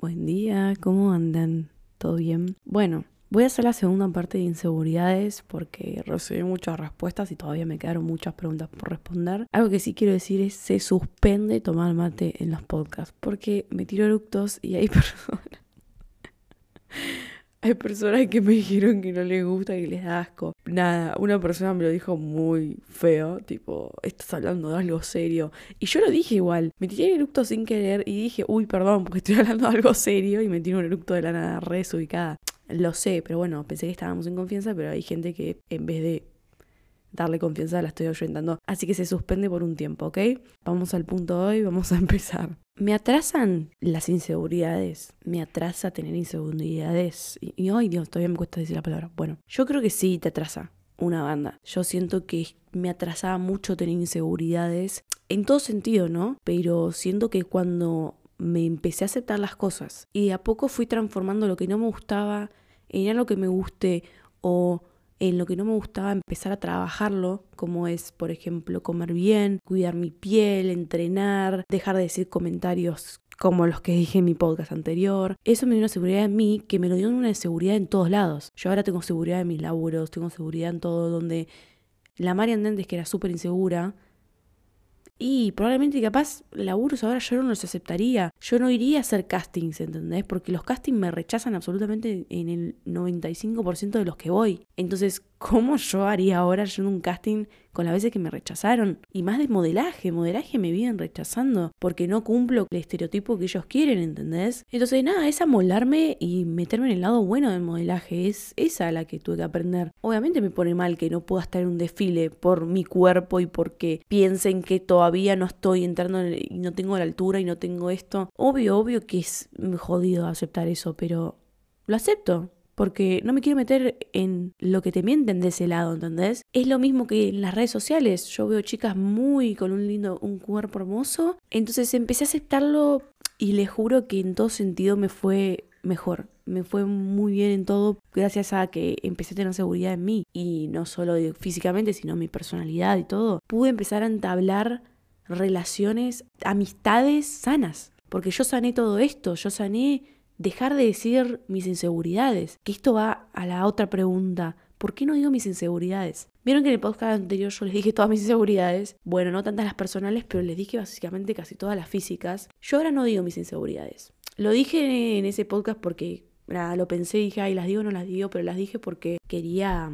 Buen día, ¿cómo andan? ¿Todo bien? Bueno, voy a hacer la segunda parte de inseguridades porque recibí muchas respuestas y todavía me quedaron muchas preguntas por responder. Algo que sí quiero decir es se suspende tomar mate en los podcasts porque me tiro eructos y hay personas hay personas que me dijeron que no les gusta, que les da asco. Nada, una persona me lo dijo muy feo, tipo, estás hablando de algo serio. Y yo lo dije igual, me tiré el eructo sin querer y dije, uy, perdón, porque estoy hablando de algo serio y me tiré un eructo de la nada re desubicada. Lo sé, pero bueno, pensé que estábamos en confianza, pero hay gente que en vez de darle confianza la estoy oyentando. Así que se suspende por un tiempo, ¿ok? Vamos al punto hoy, vamos a empezar. Me atrasan las inseguridades, me atrasa tener inseguridades. Y, y ay Dios, todavía me cuesta decir la palabra. Bueno, yo creo que sí te atrasa una banda. Yo siento que me atrasaba mucho tener inseguridades en todo sentido, ¿no? Pero siento que cuando me empecé a aceptar las cosas y de a poco fui transformando lo que no me gustaba en algo que me guste o en lo que no me gustaba empezar a trabajarlo, como es, por ejemplo, comer bien, cuidar mi piel, entrenar, dejar de decir comentarios como los que dije en mi podcast anterior. Eso me dio una seguridad en mí que me lo dio una seguridad en todos lados. Yo ahora tengo seguridad en mis laburos, tengo seguridad en todo, donde la Marian Dentes, que era súper insegura, y probablemente capaz laburos ahora yo no los aceptaría. Yo no iría a hacer castings, ¿entendés? Porque los castings me rechazan absolutamente en el 95% de los que voy. Entonces, ¿cómo yo haría ahora en un casting con las veces que me rechazaron? Y más de modelaje, modelaje me vienen rechazando porque no cumplo el estereotipo que ellos quieren, ¿entendés? Entonces, nada, es amolarme y meterme en el lado bueno del modelaje. Es esa la que tuve que aprender. Obviamente me pone mal que no pueda estar en un desfile por mi cuerpo y porque piensen que todavía no estoy entrando y no tengo la altura y no tengo esto. Obvio, obvio que es jodido aceptar eso, pero lo acepto porque no me quiero meter en lo que te mienten de ese lado, ¿entendés? Es lo mismo que en las redes sociales. Yo veo chicas muy con un lindo, un cuerpo hermoso. Entonces empecé a aceptarlo y les juro que en todo sentido me fue mejor. Me fue muy bien en todo gracias a que empecé a tener seguridad en mí. Y no solo físicamente, sino mi personalidad y todo. Pude empezar a entablar relaciones, amistades sanas. Porque yo sané todo esto. Yo sané dejar de decir mis inseguridades. Que esto va a la otra pregunta. ¿Por qué no digo mis inseguridades? Vieron que en el podcast anterior yo les dije todas mis inseguridades. Bueno, no tantas las personales, pero les dije básicamente casi todas las físicas. Yo ahora no digo mis inseguridades. Lo dije en ese podcast porque nada, lo pensé y dije, ay, las digo o no las digo, pero las dije porque quería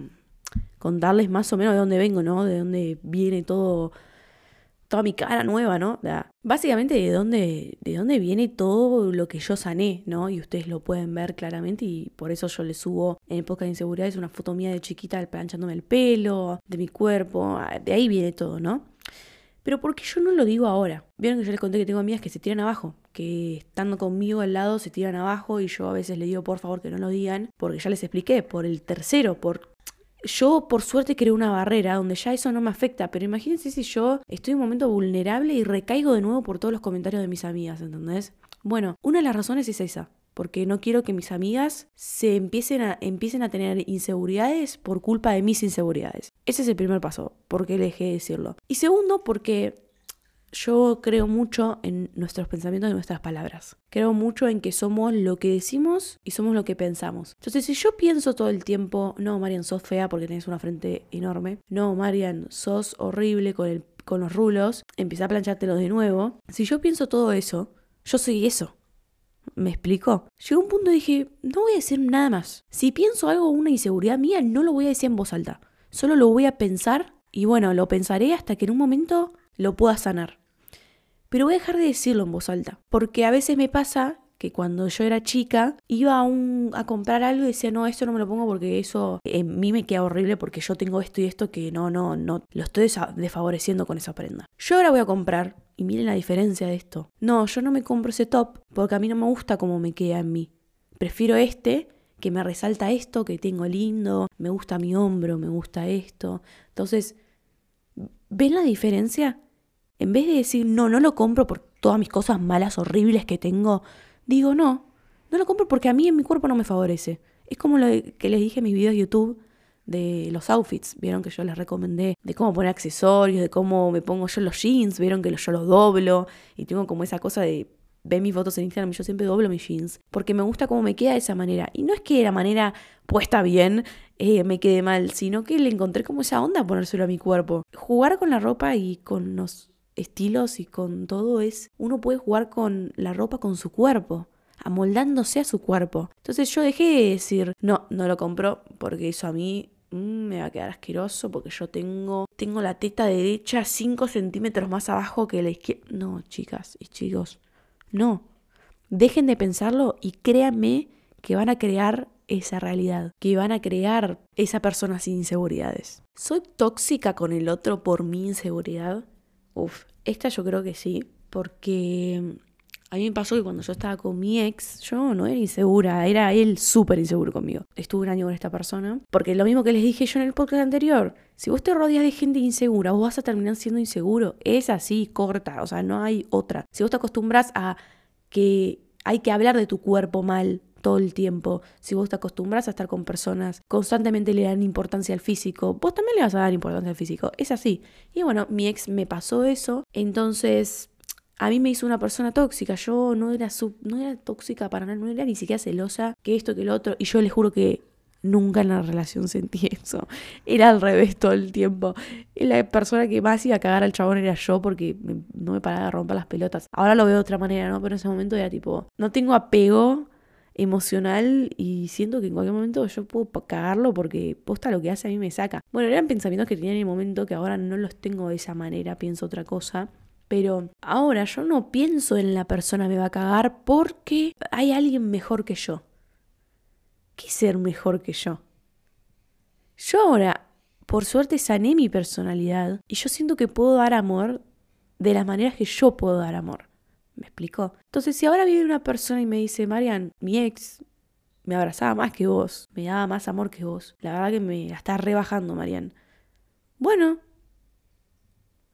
contarles más o menos de dónde vengo, ¿no? De dónde viene todo toda mi cara nueva, ¿no? básicamente de dónde, de dónde viene todo lo que yo sané, ¿no? Y ustedes lo pueden ver claramente y por eso yo les subo en época de inseguridades una foto mía de chiquita planchándome el pelo, de mi cuerpo, ah, de ahí viene todo, ¿no? Pero ¿por qué yo no lo digo ahora? Vieron que yo les conté que tengo amigas que se tiran abajo, que estando conmigo al lado se tiran abajo y yo a veces les digo por favor que no lo digan, porque ya les expliqué, por el tercero, por yo por suerte creo una barrera donde ya eso no me afecta, pero imagínense si yo estoy en un momento vulnerable y recaigo de nuevo por todos los comentarios de mis amigas, ¿entendés? Bueno, una de las razones es esa, porque no quiero que mis amigas se empiecen a, empiecen a tener inseguridades por culpa de mis inseguridades. Ese es el primer paso, porque le dejé de decirlo. Y segundo, porque yo creo mucho en nuestros pensamientos y nuestras palabras. Creo mucho en que somos lo que decimos y somos lo que pensamos. Entonces, si yo pienso todo el tiempo, no, Marian, sos fea porque tenés una frente enorme. No, Marian, sos horrible con, el, con los rulos. Empieza a planchártelos de nuevo. Si yo pienso todo eso, yo soy eso. ¿Me explico? Llegó un punto y dije, no voy a decir nada más. Si pienso algo, una inseguridad mía, no lo voy a decir en voz alta. Solo lo voy a pensar y bueno, lo pensaré hasta que en un momento lo pueda sanar. Pero voy a dejar de decirlo en voz alta, porque a veces me pasa que cuando yo era chica iba a, un, a comprar algo y decía, no, esto no me lo pongo porque eso en mí me queda horrible porque yo tengo esto y esto que no, no, no, lo estoy desfavoreciendo con esa prenda. Yo ahora voy a comprar, y miren la diferencia de esto. No, yo no me compro ese top porque a mí no me gusta cómo me queda en mí. Prefiero este que me resalta esto, que tengo lindo, me gusta mi hombro, me gusta esto. Entonces, ¿ven la diferencia? En vez de decir, no, no lo compro por todas mis cosas malas, horribles que tengo, digo, no, no lo compro porque a mí en mi cuerpo no me favorece. Es como lo que les dije en mis videos de YouTube de los outfits. Vieron que yo les recomendé de cómo poner accesorios, de cómo me pongo yo los jeans. Vieron que yo los doblo y tengo como esa cosa de ve mis fotos en Instagram y yo siempre doblo mis jeans. Porque me gusta cómo me queda de esa manera. Y no es que la manera puesta bien eh, me quede mal, sino que le encontré como esa onda a ponérselo a mi cuerpo. Jugar con la ropa y con los estilos y con todo es, uno puede jugar con la ropa con su cuerpo amoldándose a su cuerpo. Entonces yo dejé de decir, no, no lo compro porque eso a mí mm, me va a quedar asqueroso porque yo tengo, tengo la teta derecha 5 centímetros más abajo que la izquierda. No, chicas y chicos, no. Dejen de pensarlo y créanme que van a crear esa realidad, que van a crear esa persona sin inseguridades. ¿Soy tóxica con el otro por mi inseguridad? Uf, esta yo creo que sí, porque a mí me pasó que cuando yo estaba con mi ex, yo no era insegura, era él súper inseguro conmigo. Estuve un año con esta persona, porque lo mismo que les dije yo en el podcast anterior, si vos te rodeas de gente insegura, vos vas a terminar siendo inseguro. Es así, corta, o sea, no hay otra. Si vos te acostumbras a que hay que hablar de tu cuerpo mal todo el tiempo, si vos te acostumbras a estar con personas, constantemente le dan importancia al físico, vos también le vas a dar importancia al físico. Es así. Y bueno, mi ex me pasó eso, entonces a mí me hizo una persona tóxica. Yo no era, no era tóxica para nada, no era ni siquiera celosa, que esto, que lo otro. Y yo les juro que nunca en la relación sentí eso. Era al revés todo el tiempo. La persona que más iba a cagar al chabón era yo porque no me paraba de romper las pelotas. Ahora lo veo de otra manera, ¿no? Pero en ese momento era tipo, no tengo apego emocional y siento que en cualquier momento yo puedo cagarlo porque posta lo que hace a mí me saca. Bueno, eran pensamientos que tenía en el momento que ahora no los tengo de esa manera, pienso otra cosa. Pero ahora yo no pienso en la persona me va a cagar porque hay alguien mejor que yo. ¿Qué ser mejor que yo? Yo ahora, por suerte, sané mi personalidad y yo siento que puedo dar amor de las maneras que yo puedo dar amor. ¿Me explicó? Entonces, si ahora viene una persona y me dice, Marian, mi ex me abrazaba más que vos, me daba más amor que vos, la verdad que me la está rebajando, Marian. Bueno,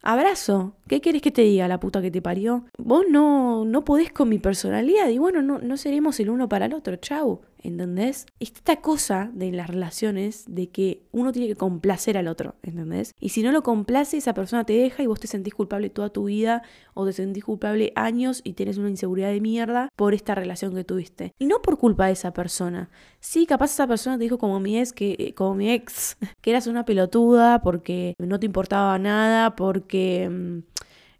Abrazo. ¿Qué quieres que te diga la puta que te parió? Vos no, no podés con mi personalidad y bueno, no, no seremos el uno para el otro. Chau. ¿Entendés? Esta cosa de las relaciones de que uno tiene que complacer al otro, ¿entendés? Y si no lo complace, esa persona te deja y vos te sentís culpable toda tu vida o te sentís culpable años y tienes una inseguridad de mierda por esta relación que tuviste. Y no por culpa de esa persona. Sí, capaz esa persona te dijo como mi ex, que, eh, como mi ex, que eras una pelotuda porque no te importaba nada, porque...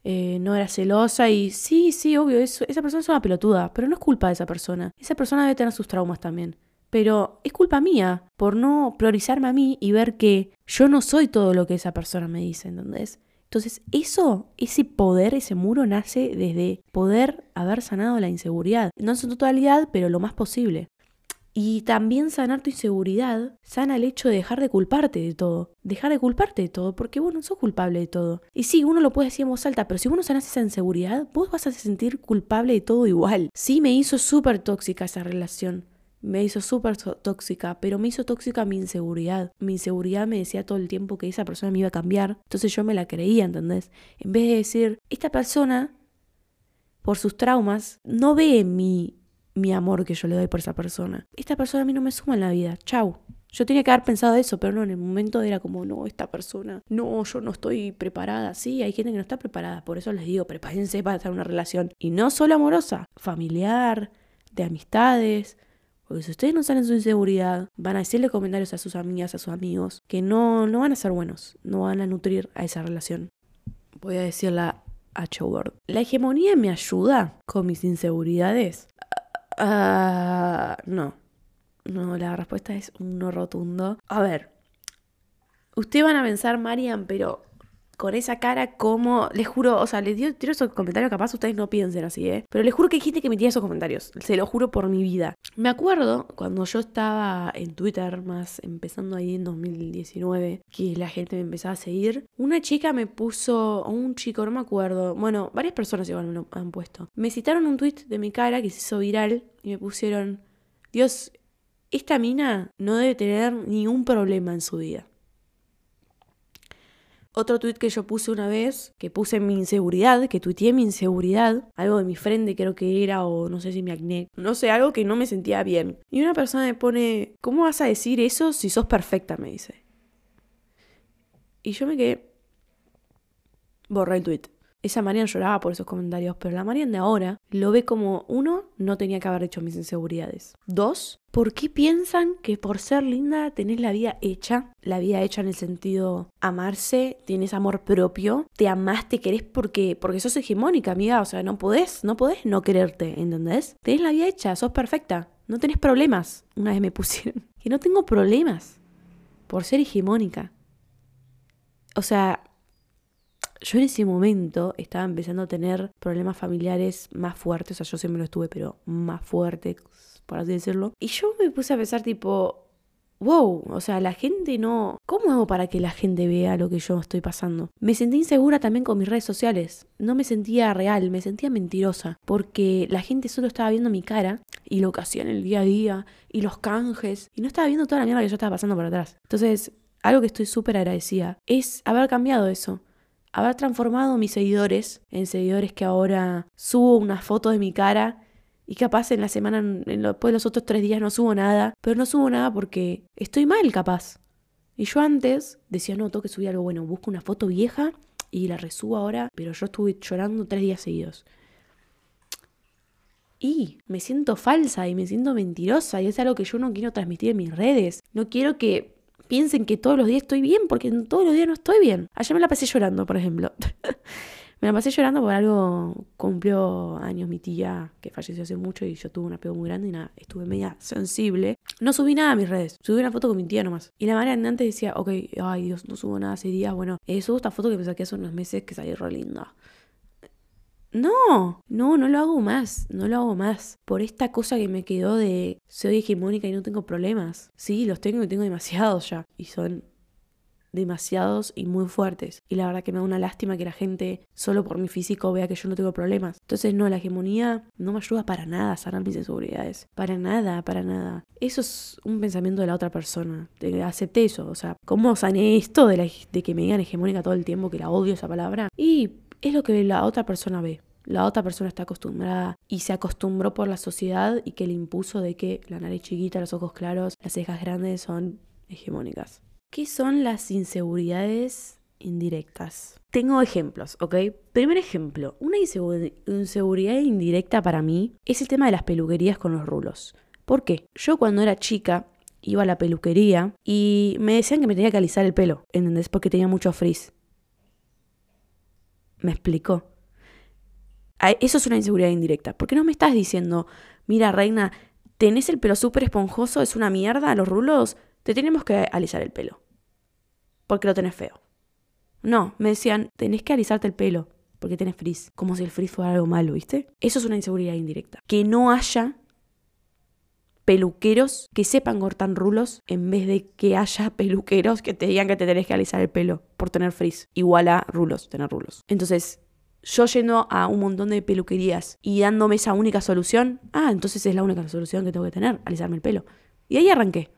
Eh, no era celosa y sí, sí, obvio, eso, esa persona es una pelotuda, pero no es culpa de esa persona. Esa persona debe tener sus traumas también. Pero es culpa mía por no priorizarme a mí y ver que yo no soy todo lo que esa persona me dice, ¿entendés? Entonces, eso, ese poder, ese muro nace desde poder haber sanado la inseguridad. No en su totalidad, pero lo más posible. Y también sanar tu inseguridad sana el hecho de dejar de culparte de todo. Dejar de culparte de todo, porque vos no sos culpable de todo. Y sí, uno lo puede decir en voz alta, pero si uno sanas esa inseguridad, vos vas a sentir culpable de todo igual. Sí, me hizo súper tóxica esa relación. Me hizo súper tóxica, pero me hizo tóxica mi inseguridad. Mi inseguridad me decía todo el tiempo que esa persona me iba a cambiar. Entonces yo me la creía, ¿entendés? En vez de decir, esta persona, por sus traumas, no ve en mí mi amor que yo le doy por esa persona. Esta persona a mí no me suma en la vida. Chau. Yo tenía que haber pensado eso, pero no, en el momento era como, no, esta persona, no, yo no estoy preparada. Sí, hay gente que no está preparada, por eso les digo, prepárense para estar en una relación. Y no solo amorosa, familiar, de amistades. Porque si ustedes no salen su inseguridad, van a decirle comentarios a sus amigas, a sus amigos, que no, no van a ser buenos, no van a nutrir a esa relación. Voy a decir la H-word. La hegemonía me ayuda con mis inseguridades. Ah, no. No, la respuesta es un no rotundo. A ver. Ustedes van a pensar, Marian, pero con esa cara como, les juro, o sea, les dio, tiro esos comentarios, capaz ustedes no piensen así, ¿eh? Pero les juro que hay que me tira esos comentarios, se lo juro por mi vida. Me acuerdo cuando yo estaba en Twitter, más empezando ahí en 2019, que la gente me empezaba a seguir, una chica me puso, o un chico, no me acuerdo, bueno, varias personas igual me lo han puesto. Me citaron un tweet de mi cara que se hizo viral y me pusieron, Dios, esta mina no debe tener ningún problema en su vida. Otro tweet que yo puse una vez, que puse mi inseguridad, que tuiteé mi inseguridad, algo de mi frente creo que era, o no sé si mi acné, no sé, algo que no me sentía bien. Y una persona me pone, ¿cómo vas a decir eso si sos perfecta? me dice. Y yo me quedé, borré el tweet. Esa Marian lloraba por esos comentarios, pero la Marian de ahora lo ve como, uno, no tenía que haber hecho mis inseguridades. Dos, ¿por qué piensan que por ser linda tenés la vida hecha? La vida hecha en el sentido amarse, tienes amor propio, te amás, te querés porque, porque sos hegemónica, amiga. O sea, no podés, no podés no quererte, ¿entendés? Tenés la vida hecha, sos perfecta. No tenés problemas. Una vez me pusieron que no tengo problemas por ser hegemónica. O sea, yo en ese momento estaba empezando a tener problemas familiares más fuertes, o sea, yo siempre lo estuve, pero más fuertes, por así decirlo. Y yo me puse a pensar tipo, wow, o sea, la gente no... ¿Cómo hago para que la gente vea lo que yo estoy pasando? Me sentí insegura también con mis redes sociales. No me sentía real, me sentía mentirosa, porque la gente solo estaba viendo mi cara y lo que hacía en el día a día y los canjes y no estaba viendo toda la mierda que yo estaba pasando por atrás. Entonces, algo que estoy súper agradecida es haber cambiado eso. Haber transformado mis seguidores en seguidores que ahora subo una foto de mi cara y capaz en la semana, en después de los otros tres días no subo nada, pero no subo nada porque estoy mal capaz. Y yo antes decía, no, tengo que subir algo bueno, busco una foto vieja y la resubo ahora, pero yo estuve llorando tres días seguidos. Y me siento falsa y me siento mentirosa y es algo que yo no quiero transmitir en mis redes. No quiero que piensen que todos los días estoy bien, porque todos los días no estoy bien. Ayer me la pasé llorando, por ejemplo. me la pasé llorando por algo, cumplió años mi tía, que falleció hace mucho y yo tuve un apego muy grande y nada, estuve media sensible. No subí nada a mis redes, subí una foto con mi tía nomás. Y la madre antes decía, ok, ay Dios, no subo nada hace días, bueno, eh, subo esta foto que me saqué hace unos meses que salió re linda. No, no, no lo hago más, no lo hago más. Por esta cosa que me quedó de soy hegemónica y no tengo problemas. Sí, los tengo y tengo demasiados ya. Y son demasiados y muy fuertes. Y la verdad que me da una lástima que la gente solo por mi físico vea que yo no tengo problemas. Entonces no, la hegemonía no me ayuda para nada a sanar mis inseguridades. Para nada, para nada. Eso es un pensamiento de la otra persona. Acepté eso. O sea, ¿cómo sané esto de, la, de que me digan hegemónica todo el tiempo, que la odio esa palabra? Y es lo que la otra persona ve. La otra persona está acostumbrada y se acostumbró por la sociedad y que le impuso de que la nariz chiquita, los ojos claros, las cejas grandes son hegemónicas. ¿Qué son las inseguridades indirectas? Tengo ejemplos, ¿ok? Primer ejemplo, una inseguridad indirecta para mí es el tema de las peluquerías con los rulos. ¿Por qué? Yo cuando era chica iba a la peluquería y me decían que me tenía que alisar el pelo, ¿entendés? Porque tenía mucho frizz. ¿Me explicó? Eso es una inseguridad indirecta. ¿Por qué no me estás diciendo, mira, reina, tenés el pelo súper esponjoso, es una mierda, los rulos, te tenemos que alisar el pelo? Porque lo tenés feo. No, me decían, tenés que alisarte el pelo porque tenés frizz. Como si el frizz fuera algo malo, ¿viste? Eso es una inseguridad indirecta. Que no haya peluqueros que sepan cortar rulos en vez de que haya peluqueros que te digan que te tenés que alisar el pelo por tener frizz. Igual a rulos, tener rulos. Entonces, yo yendo a un montón de peluquerías y dándome esa única solución, ah, entonces es la única solución que tengo que tener, alisarme el pelo. Y ahí arranqué.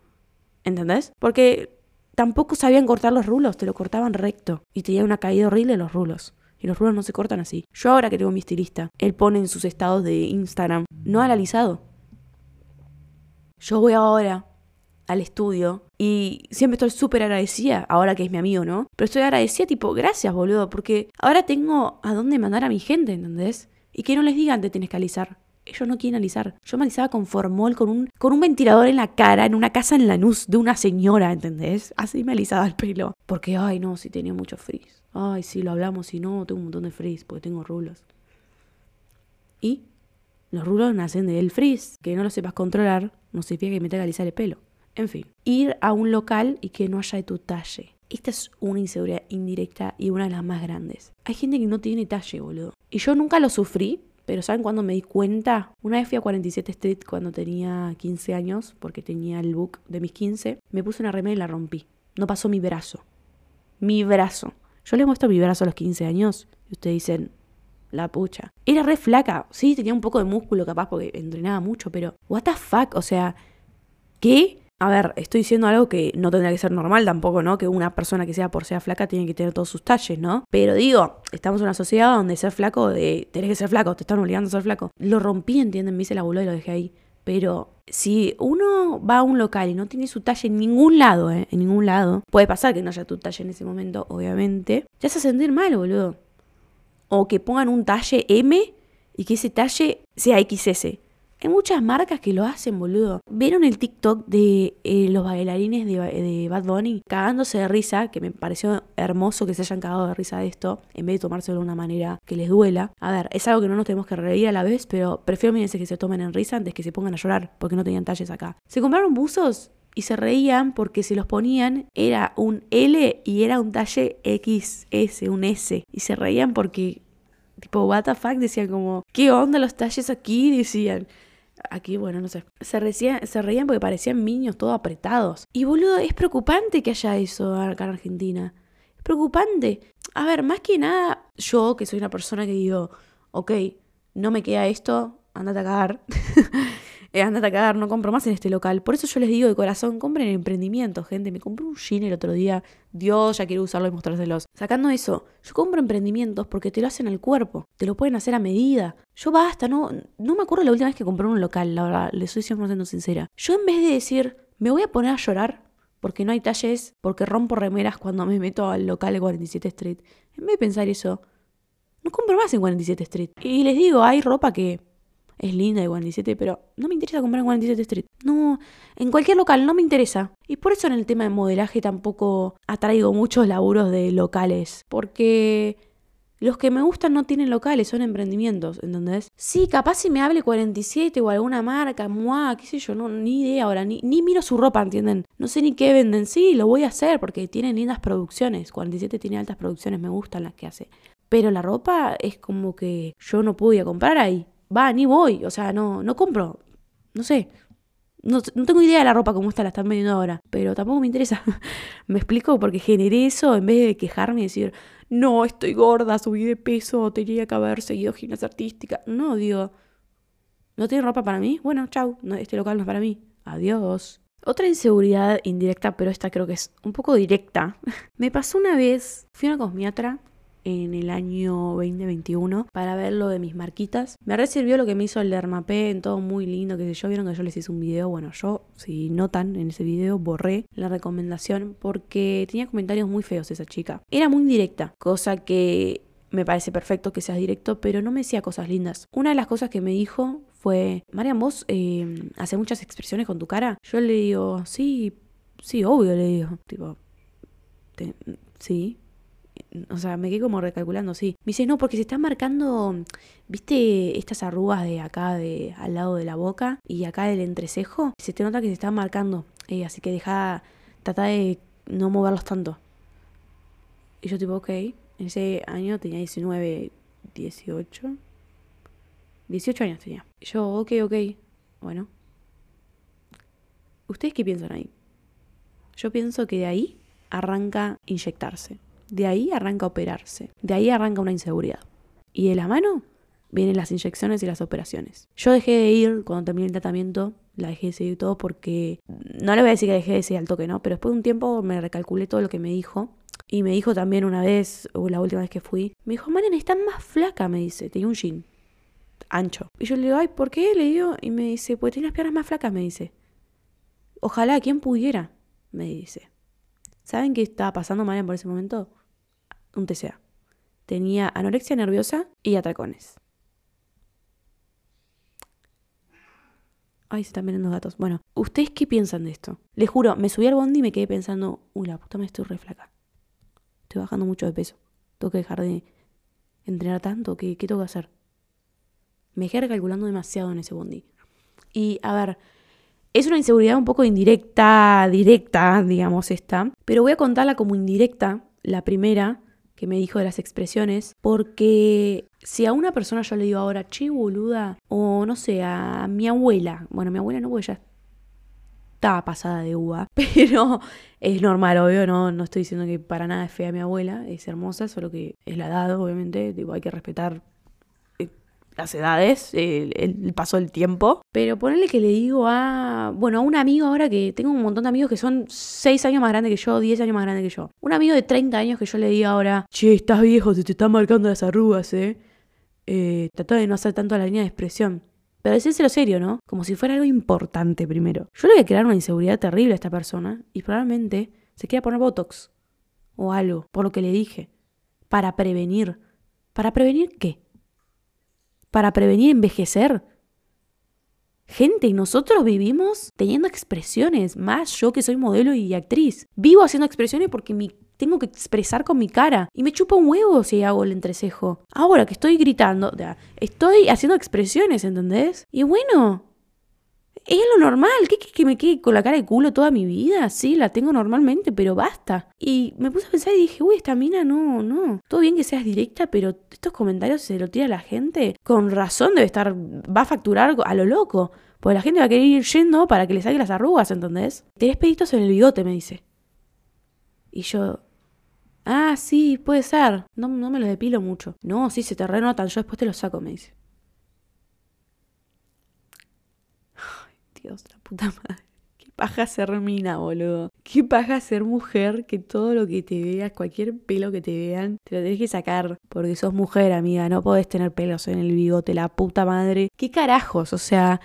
¿Entendés? Porque tampoco sabían cortar los rulos, te lo cortaban recto. Y tenía una caída horrible los rulos. Y los rulos no se cortan así. Yo ahora que tengo mi estilista, él pone en sus estados de Instagram, no al alisado. Yo voy ahora al estudio y siempre estoy súper agradecida, ahora que es mi amigo, ¿no? Pero estoy agradecida tipo, gracias, boludo, porque ahora tengo a dónde mandar a mi gente, ¿entendés? Y que no les digan te tienes que alisar. Ellos no quieren alisar. Yo me alisaba con formol, con un, con un ventilador en la cara, en una casa en Lanús de una señora, ¿entendés? Así me alisaba el pelo. Porque, ay, no, si tenía mucho frizz. Ay, si lo hablamos, si no, tengo un montón de frizz, porque tengo rulos. Y los rulos nacen del frizz. Que no lo sepas controlar, no significa que me tenga que alisar el pelo. En fin, ir a un local y que no haya de tu talle. Esta es una inseguridad indirecta y una de las más grandes. Hay gente que no tiene talle, boludo. Y yo nunca lo sufrí, pero ¿saben cuándo me di cuenta? Una vez fui a 47 Street cuando tenía 15 años, porque tenía el book de mis 15. Me puse una remera y la rompí. No pasó mi brazo. Mi brazo. Yo les muestro mi brazo a los 15 años y ustedes dicen, la pucha. Era re flaca. Sí, tenía un poco de músculo capaz porque entrenaba mucho, pero what the fuck, o sea, ¿qué? A ver, estoy diciendo algo que no tendría que ser normal tampoco, ¿no? Que una persona que sea por ser flaca tiene que tener todos sus talles, ¿no? Pero digo, estamos en una sociedad donde ser flaco, de, tenés que ser flaco, te están obligando a ser flaco. Lo rompí, ¿entienden? Me hice la boluda y lo dejé ahí. Pero si uno va a un local y no tiene su talle en ningún lado, ¿eh? En ningún lado, puede pasar que no haya tu talle en ese momento, obviamente, ya se sentir mal, boludo. O que pongan un talle M y que ese talle sea XS. Hay muchas marcas que lo hacen, boludo. ¿Vieron el TikTok de eh, los bailarines de, Bad Bunny cagándose de risa? Que me pareció hermoso que se hayan cagado de risa de esto, en vez de tomárselo de una manera que les duela. A ver, es algo que no nos tenemos que reír a la vez, pero prefiero, mírense, que se tomen en risa antes que se pongan a llorar porque no tenían talles acá. Se compraron buzos y se reían porque si los ponían era un L y era un talle XS, un S. Y se reían porque, tipo, what the fuck, decían como, ¿qué onda los talles aquí? Decían. Aquí, bueno, no sé. Se, se reían porque parecían niños todos apretados. Y boludo, es preocupante que haya eso acá en Argentina. Es preocupante. A ver, más que nada, yo que soy una persona que digo, ok, no me queda esto, andate a cagar. eh, andate a cagar, no compro más en este local. Por eso yo les digo de corazón, compren emprendimiento, gente. Me compré un jean el otro día. Dios, ya quiero usarlo y mostrárselos. Sacando eso, yo compro emprendimientos porque te lo hacen al cuerpo. Te lo pueden hacer a medida. Yo basta, no, no me acuerdo la última vez que compré un local, la verdad, le soy 100% sincera. Yo en vez de decir, me voy a poner a llorar porque no hay talles, porque rompo remeras cuando me meto al local de 47 Street, en vez de pensar eso, no compro más en 47 Street. Y les digo, hay ropa que es linda de 47, pero no me interesa comprar en 47 Street. No, en cualquier local no me interesa. Y por eso en el tema de modelaje tampoco atraigo muchos laburos de locales. Porque los que me gustan no tienen locales, son emprendimientos, ¿entendés? Sí, capaz si me hable 47 o alguna marca, muah, qué sé yo, no, ni idea ahora, ni, ni miro su ropa, ¿entienden? No sé ni qué venden. Sí, lo voy a hacer porque tienen lindas producciones. 47 tiene altas producciones, me gustan las que hace. Pero la ropa es como que yo no podía comprar ahí va, ni voy, o sea, no, no compro, no sé. No, tengo idea de la ropa como está, la están vendiendo ahora, pero tampoco me interesa. me explico porque generé eso en vez de quejarme y decir, no, estoy gorda, subí de peso, tenía que haber seguido gimnasia artística. No, digo, ¿no tiene ropa para mí? Bueno, chau, este local no es para mí. Adiós. Otra inseguridad indirecta, pero esta creo que es un poco directa. me pasó una vez, fui a una cosmiatra en el año 2021 para ver lo de mis marquitas. Me recibió lo que me hizo el en todo muy lindo, que yo vieron que yo les hice un video. Bueno, yo, si notan en ese video, borré la recomendación porque tenía comentarios muy feos esa chica. Era muy directa, cosa que me parece perfecto que seas directo, pero no me decía cosas lindas. Una de las cosas que me dijo fue, Marian, vos eh, haces muchas expresiones con tu cara. Yo le digo, sí, sí, obvio, le digo, tipo, sí, o sea, me quedé como recalculando, sí. Me dice, no, porque se están marcando, ¿viste estas arrugas de acá, de al lado de la boca y acá del entrecejo? Se te nota que se están marcando. Eh, así que deja, trata de no moverlos tanto. Y yo tipo, ok. En ese año tenía 19, 18. 18 años tenía. Yo, ok, ok. Bueno. ¿Ustedes qué piensan ahí? Yo pienso que de ahí arranca inyectarse. De ahí arranca operarse. De ahí arranca una inseguridad. Y de la mano vienen las inyecciones y las operaciones. Yo dejé de ir cuando terminé el tratamiento, la dejé de seguir todo porque no le voy a decir que dejé de seguir al toque, ¿no? Pero después de un tiempo me recalculé todo lo que me dijo. Y me dijo también una vez, o la última vez que fui, me dijo, Marian, estás más flaca, me dice, tenía un jean ancho. Y yo le digo, ay, ¿por qué? Le digo, y me dice, pues tienes las piernas más flacas, me dice. Ojalá, quien pudiera, me dice. ¿Saben qué estaba pasando Marian por ese momento? Un TCA. Tenía anorexia nerviosa y atracones. Ay, se están viendo los datos. Bueno, ¿ustedes qué piensan de esto? Les juro, me subí al bondi y me quedé pensando, uy, la puta me estoy re flaca. Estoy bajando mucho de peso. Tengo que dejar de entrenar tanto. ¿Qué, qué tengo que hacer? Me dejé recalculando demasiado en ese bondi. Y a ver, es una inseguridad un poco indirecta, directa, digamos esta, pero voy a contarla como indirecta, la primera que me dijo de las expresiones, porque si a una persona yo le digo ahora, che boluda, o no sé, a mi abuela, bueno, mi abuela no, porque ya estaba pasada de uva, pero es normal, obvio, no, no estoy diciendo que para nada es fea mi abuela, es hermosa, solo que es la edad, obviamente, hay que respetar las edades, el, paso del tiempo. Pero ponerle que le digo a, bueno, a un amigo ahora que tengo un montón de amigos que son 6 años más grandes que yo, 10 años más grandes que yo. Un amigo de 30 años que yo le diga ahora, che, estás viejo, se te están marcando las arrugas, eh. eh trata de no hacer tanto la línea de expresión. Pero decírselo serio, ¿no? Como si fuera algo importante primero. Yo le voy a crear una inseguridad terrible a esta persona y probablemente se quiera poner Botox o algo, por lo que le dije, para prevenir ¿Para prevenir qué? ¿Para prevenir envejecer? Gente, y nosotros vivimos teniendo expresiones, más yo que soy modelo y actriz. Vivo haciendo expresiones porque tengo que expresar con mi cara. Y me chupa un huevo si hago el entrecejo. Ahora que estoy gritando, estoy haciendo expresiones, ¿entendés? Y bueno, es lo normal. ¿Qué que, que me quede con la cara de culo toda mi vida? Sí, la tengo normalmente, pero basta. Y me puse a pensar y dije, uy, esta mina no, no. Todo bien que seas directa, pero estos comentarios se lo tira la gente. Con razón debe estar, va a facturar a lo loco. Porque la gente va a querer ir yendo para que le saque las arrugas, ¿entendés? Tenés peditos en el bigote, me dice. Y yo, ah, sí, puede ser. No, no me los depilo mucho. No, sí, se te renotan, yo después te los saco, me dice. La puta madre. Qué paja ser mina, boludo. Qué paja ser mujer que todo lo que te veas, cualquier pelo que te vean, te lo tenés que sacar. Porque sos mujer, amiga. No podés tener pelos en el bigote, la puta madre. ¿Qué carajos? O sea,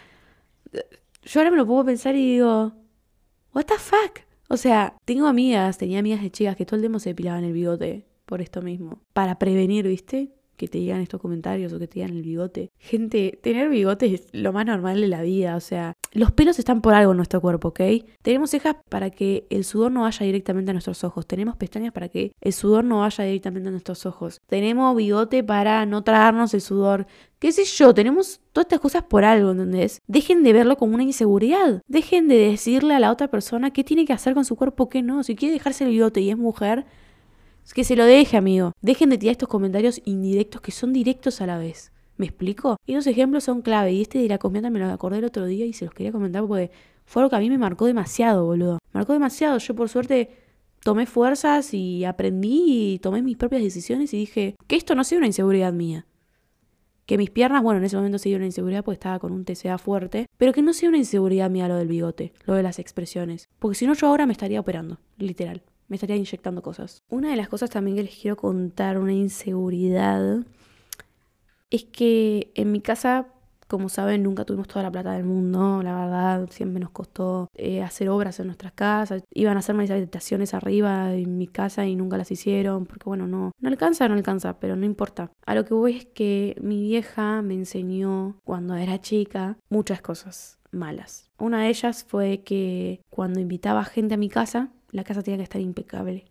yo ahora me lo puedo pensar y digo, ¿What the fuck? O sea, tengo amigas, tenía amigas de chicas que todo el tiempo se depilaban el bigote por esto mismo. Para prevenir, ¿viste? Que te digan estos comentarios o que te digan el bigote. Gente, tener bigote es lo más normal de la vida, o sea, los pelos están por algo en nuestro cuerpo, ¿ok? Tenemos cejas para que el sudor no vaya directamente a nuestros ojos, tenemos pestañas para que el sudor no vaya directamente a nuestros ojos, tenemos bigote para no tragarnos el sudor, qué sé yo, tenemos todas estas cosas por algo, ¿entendés? Dejen de verlo como una inseguridad, dejen de decirle a la otra persona qué tiene que hacer con su cuerpo, qué no, si quiere dejarse el bigote y es mujer, que se lo deje, amigo. Dejen de tirar estos comentarios indirectos que son directos a la vez. ¿Me explico? Y los ejemplos son clave. Y este de la comida me lo acordé el otro día y se los quería comentar porque fue algo que a mí me marcó demasiado, boludo. Marcó demasiado. Yo por suerte tomé fuerzas y aprendí y tomé mis propias decisiones y dije que esto no sea una inseguridad mía. Que mis piernas, bueno, en ese momento sí una inseguridad porque estaba con un TCA fuerte, pero que no sea una inseguridad mía lo del bigote, lo de las expresiones. Porque si no yo ahora me estaría operando, literal me estaría inyectando cosas. Una de las cosas también que les quiero contar, una inseguridad, es que en mi casa, como saben, nunca tuvimos toda la plata del mundo, la verdad, siempre nos costó eh, hacer obras en nuestras casas. Iban a hacer más habitaciones arriba en mi casa y nunca las hicieron, porque bueno, no, no alcanza, no alcanza, pero no importa. A lo que voy es que mi vieja me enseñó cuando era chica muchas cosas malas. Una de ellas fue que cuando invitaba gente a mi casa, la casa tenía que estar impecable.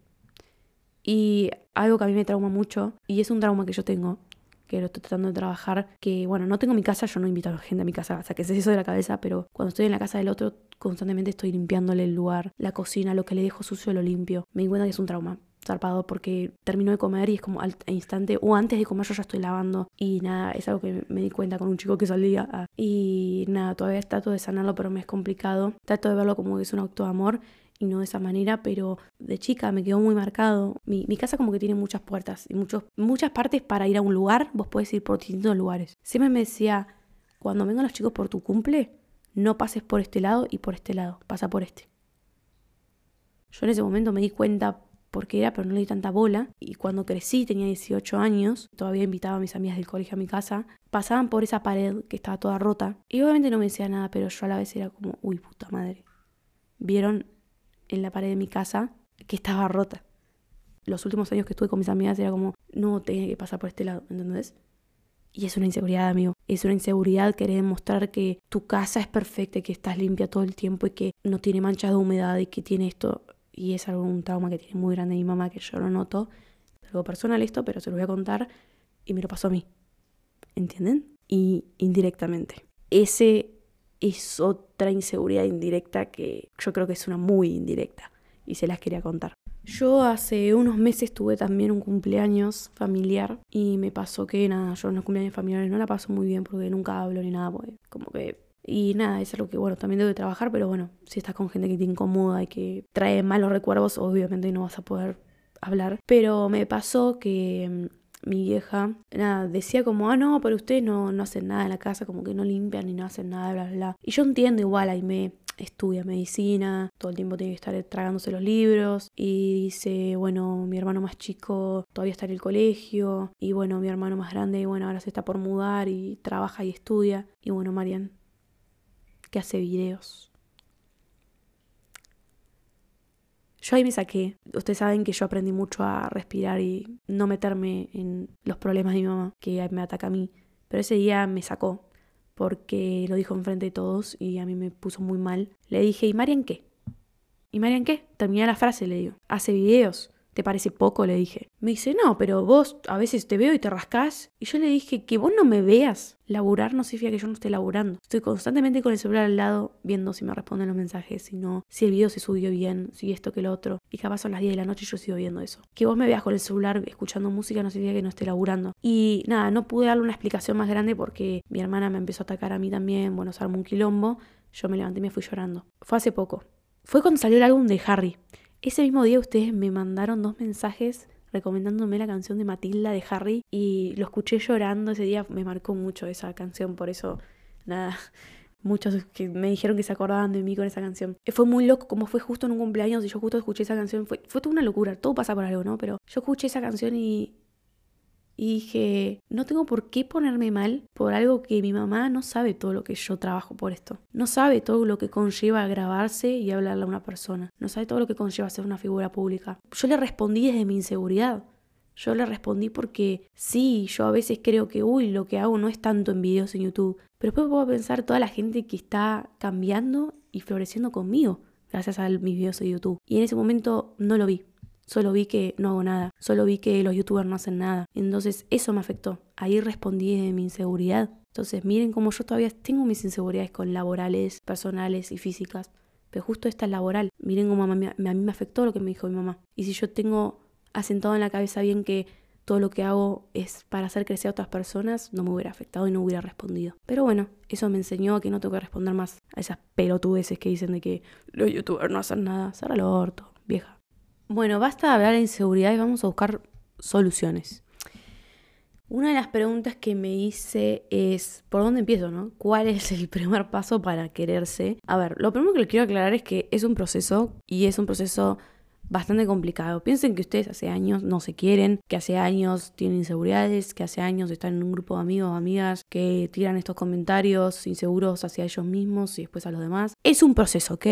Y algo que a mí me trauma mucho, y es un trauma que yo tengo, que lo estoy tratando de trabajar, que bueno, no tengo mi casa, yo no invito a la gente a mi casa, o sea, que se eso de la cabeza, pero cuando estoy en la casa del otro, constantemente estoy limpiándole el lugar, la cocina, lo que le dejo sucio lo limpio. Me di cuenta que es un trauma zarpado porque termino de comer y es como al instante o antes de comer yo ya estoy lavando y nada, es algo que me di cuenta con un chico que salía ah, y nada, todavía trato de sanarlo pero me es complicado, trato de verlo como que es un acto de amor y no de esa manera, pero de chica me quedó muy marcado. Mi, casa como que tiene muchas puertas y muchos, muchas partes para ir a un lugar, vos podés ir por distintos lugares. Siempre me decía, cuando vengan los chicos por tu cumple, no pases por este lado y por este lado, pasa por este. Yo en ese momento me di cuenta por qué era, pero no le di tanta bola. Y cuando crecí, tenía 18 años, todavía invitaba a mis amigas del colegio a mi casa, pasaban por esa pared que estaba toda rota. Y obviamente no me decía nada, pero yo a la vez era como, uy, puta madre. Vieron en la pared de mi casa que estaba rota. Los últimos años que estuve con mis amigas era como, no, tenía que pasar por este lado, ¿entendés? Y es una inseguridad, amigo. Es una inseguridad querer demostrar que tu casa es perfecta, que estás limpia todo el tiempo y que no tiene manchas de humedad y que tiene esto. Y es algo, un trauma que tiene muy grande mi mamá que yo lo noto. algo personal esto, pero se lo voy a contar y me lo pasó a mí. ¿Entienden? Y indirectamente. Ese es otra inseguridad indirecta que yo creo que es una muy indirecta y se las quería contar. Yo hace unos meses tuve también un cumpleaños familiar y me pasó que nada, yo en los cumpleaños familiares no la paso muy bien porque nunca hablo ni nada, porque como que... Y nada, es algo que bueno, también debo trabajar, pero bueno, si estás con gente que te incomoda y que trae malos recuerdos, obviamente no vas a poder hablar. Pero me pasó que mi vieja, nada, decía como, ah, no, pero ustedes no, no hacen nada en la casa, como que no limpian ni no hacen nada, bla, bla, bla. Y yo entiendo igual, ahí me estudia medicina, todo el tiempo tiene que estar tragándose los libros y dice, bueno, mi hermano más chico todavía está en el colegio y bueno, mi hermano más grande, bueno, ahora se está por mudar y trabaja y estudia y bueno, Marian, que hace videos. Yo ahí me saqué. Ustedes saben que yo aprendí mucho a respirar y no meterme en los problemas de mi mamá, que me ataca a mí. Pero ese día me sacó porque lo dijo enfrente de todos y a mí me puso muy mal. Le dije, ¿y Marian qué? ¿Y Marian qué? Terminé la frase, le digo. Hace videos. ¿Te parece poco? Le dije. Me dice, no, pero vos a veces te veo y te rascás. Y yo le dije, que vos no me veas laburar no significa que yo no esté laburando. Estoy constantemente con el celular al lado viendo si me responden los mensajes, si no, si el video se subió bien, si esto que lo otro. Y capaz son las 10 de la noche y yo sigo viendo eso. Que vos me veas con el celular escuchando música no significa que no esté laburando. Y nada, no pude darle una explicación más grande porque mi hermana me empezó a atacar a mí también. Bueno, se armó un quilombo. Yo me levanté y me fui llorando. Fue hace poco. Fue cuando salió el álbum de Harry. Ese mismo día ustedes me mandaron dos mensajes recomendándome la canción de Matilda de Harry y lo escuché llorando ese día, me marcó mucho esa canción, por eso, nada, muchos que me dijeron que se acordaban de mí con esa canción. Fue muy loco, como fue justo en un cumpleaños y yo justo escuché esa canción, fue, fue toda una locura, todo pasa por algo, ¿no? Pero yo escuché esa canción y y dije, no tengo por qué ponerme mal por algo que mi mamá no sabe todo lo que yo trabajo por esto. No sabe todo lo que conlleva grabarse y hablarle a una persona. No sabe todo lo que conlleva ser una figura pública. Yo le respondí desde mi inseguridad. Yo le respondí porque sí, yo a veces creo que, uy, lo que hago no es tanto en videos en YouTube. Pero después puedo pensar toda la gente que está cambiando y floreciendo conmigo gracias a mis videos de YouTube. Y en ese momento no lo vi. Solo vi que no hago nada, solo vi que los youtubers no hacen nada. Entonces eso me afectó. Ahí respondí de mi inseguridad. Entonces miren cómo yo todavía tengo mis inseguridades con laborales, personales y físicas. Pero justo esta es laboral. Miren cómo a mí, me afectó lo que me dijo mi mamá. Y si yo tengo asentado en la cabeza bien que todo lo que hago es para hacer crecer a otras personas, no me hubiera afectado y no hubiera respondido. Pero bueno, eso me enseñó que no tengo que responder más a esas pelotudeces que dicen de que los youtubers no hacen nada. Cerra el orto, vieja. Bueno, basta de hablar de inseguridad y vamos a buscar soluciones. Una de las preguntas que me hice es, ¿por dónde empiezo, no? ¿Cuál es el primer paso para quererse? A ver, lo primero que les quiero aclarar es que es un proceso y es un proceso bastante complicado. Piensen que ustedes hace años no se quieren, que hace años tienen inseguridades, que hace años están en un grupo de amigos o amigas que tiran estos comentarios inseguros hacia ellos mismos y después a los demás. Es un proceso, ¿ok?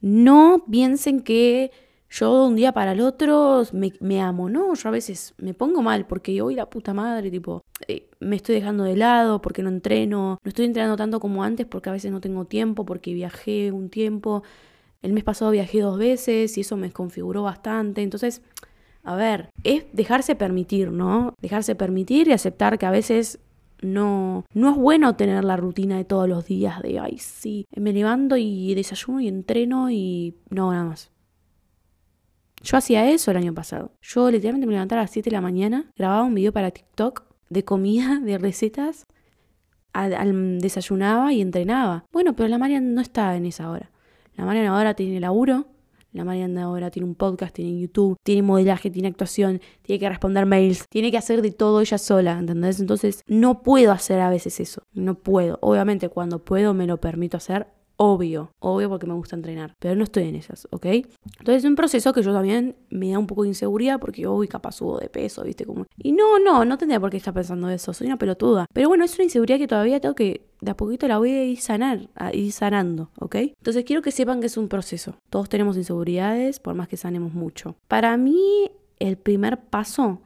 No piensen que yo de un día para el otro me, amo, ¿no? Yo a veces me pongo mal porque hoy la puta madre, tipo, eh, me estoy dejando de lado porque no entreno, no estoy entrenando tanto como antes porque a veces no tengo tiempo, porque viajé un tiempo. El mes pasado viajé dos veces y eso me desconfiguró bastante. Entonces, a ver, es dejarse permitir, ¿no? Dejarse permitir y aceptar que a veces no, no es bueno tener la rutina de todos los días de, ay, sí, me levanto y desayuno y entreno y no, nada más. Yo hacía eso el año pasado. Yo literalmente me levantaba a las 7 de la mañana, grababa un video para TikTok de comida, de recetas, desayunaba y entrenaba. Bueno, pero la Marian no está en esa hora. La Marian ahora tiene laburo, la Marian ahora tiene un podcast, tiene YouTube, tiene modelaje, tiene actuación, tiene que responder mails, tiene que hacer de todo ella sola, ¿entendés? Entonces no puedo hacer a veces eso, no puedo. Obviamente cuando puedo me lo permito hacer, obvio, obvio porque me gusta entrenar, pero no estoy en esas, ¿ok? Entonces es un proceso que yo también me da un poco de inseguridad porque, uy, capaz subo de peso, ¿viste? Como... Y no, no, no tendría por qué estar pensando eso, soy una pelotuda. Pero bueno, es una inseguridad que todavía tengo que, de a poquito la voy a ir sanar, a ir sanando, ¿ok? Entonces quiero que sepan que es un proceso. Todos tenemos inseguridades, por más que sanemos mucho. Para mí, el primer paso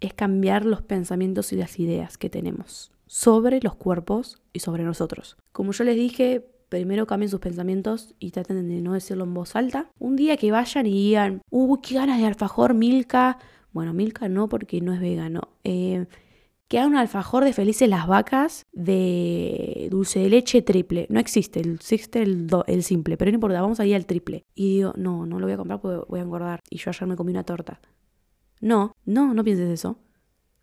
es cambiar los pensamientos y las ideas que tenemos sobre los cuerpos y sobre nosotros. Como yo les dije, primero cambien sus pensamientos y traten de no decirlo en voz alta. Un día que vayan y digan, uy, qué ganas de alfajor, Milka. Bueno, Milka no porque no es vegano. Eh, que hagan un alfajor de felices las vacas de dulce de leche triple. No existe, existe el, el simple, pero no importa, vamos a ir al triple. Y digo, no, no lo voy a comprar porque voy a engordar. Y yo ayer me comí una torta. No, no, no pienses eso.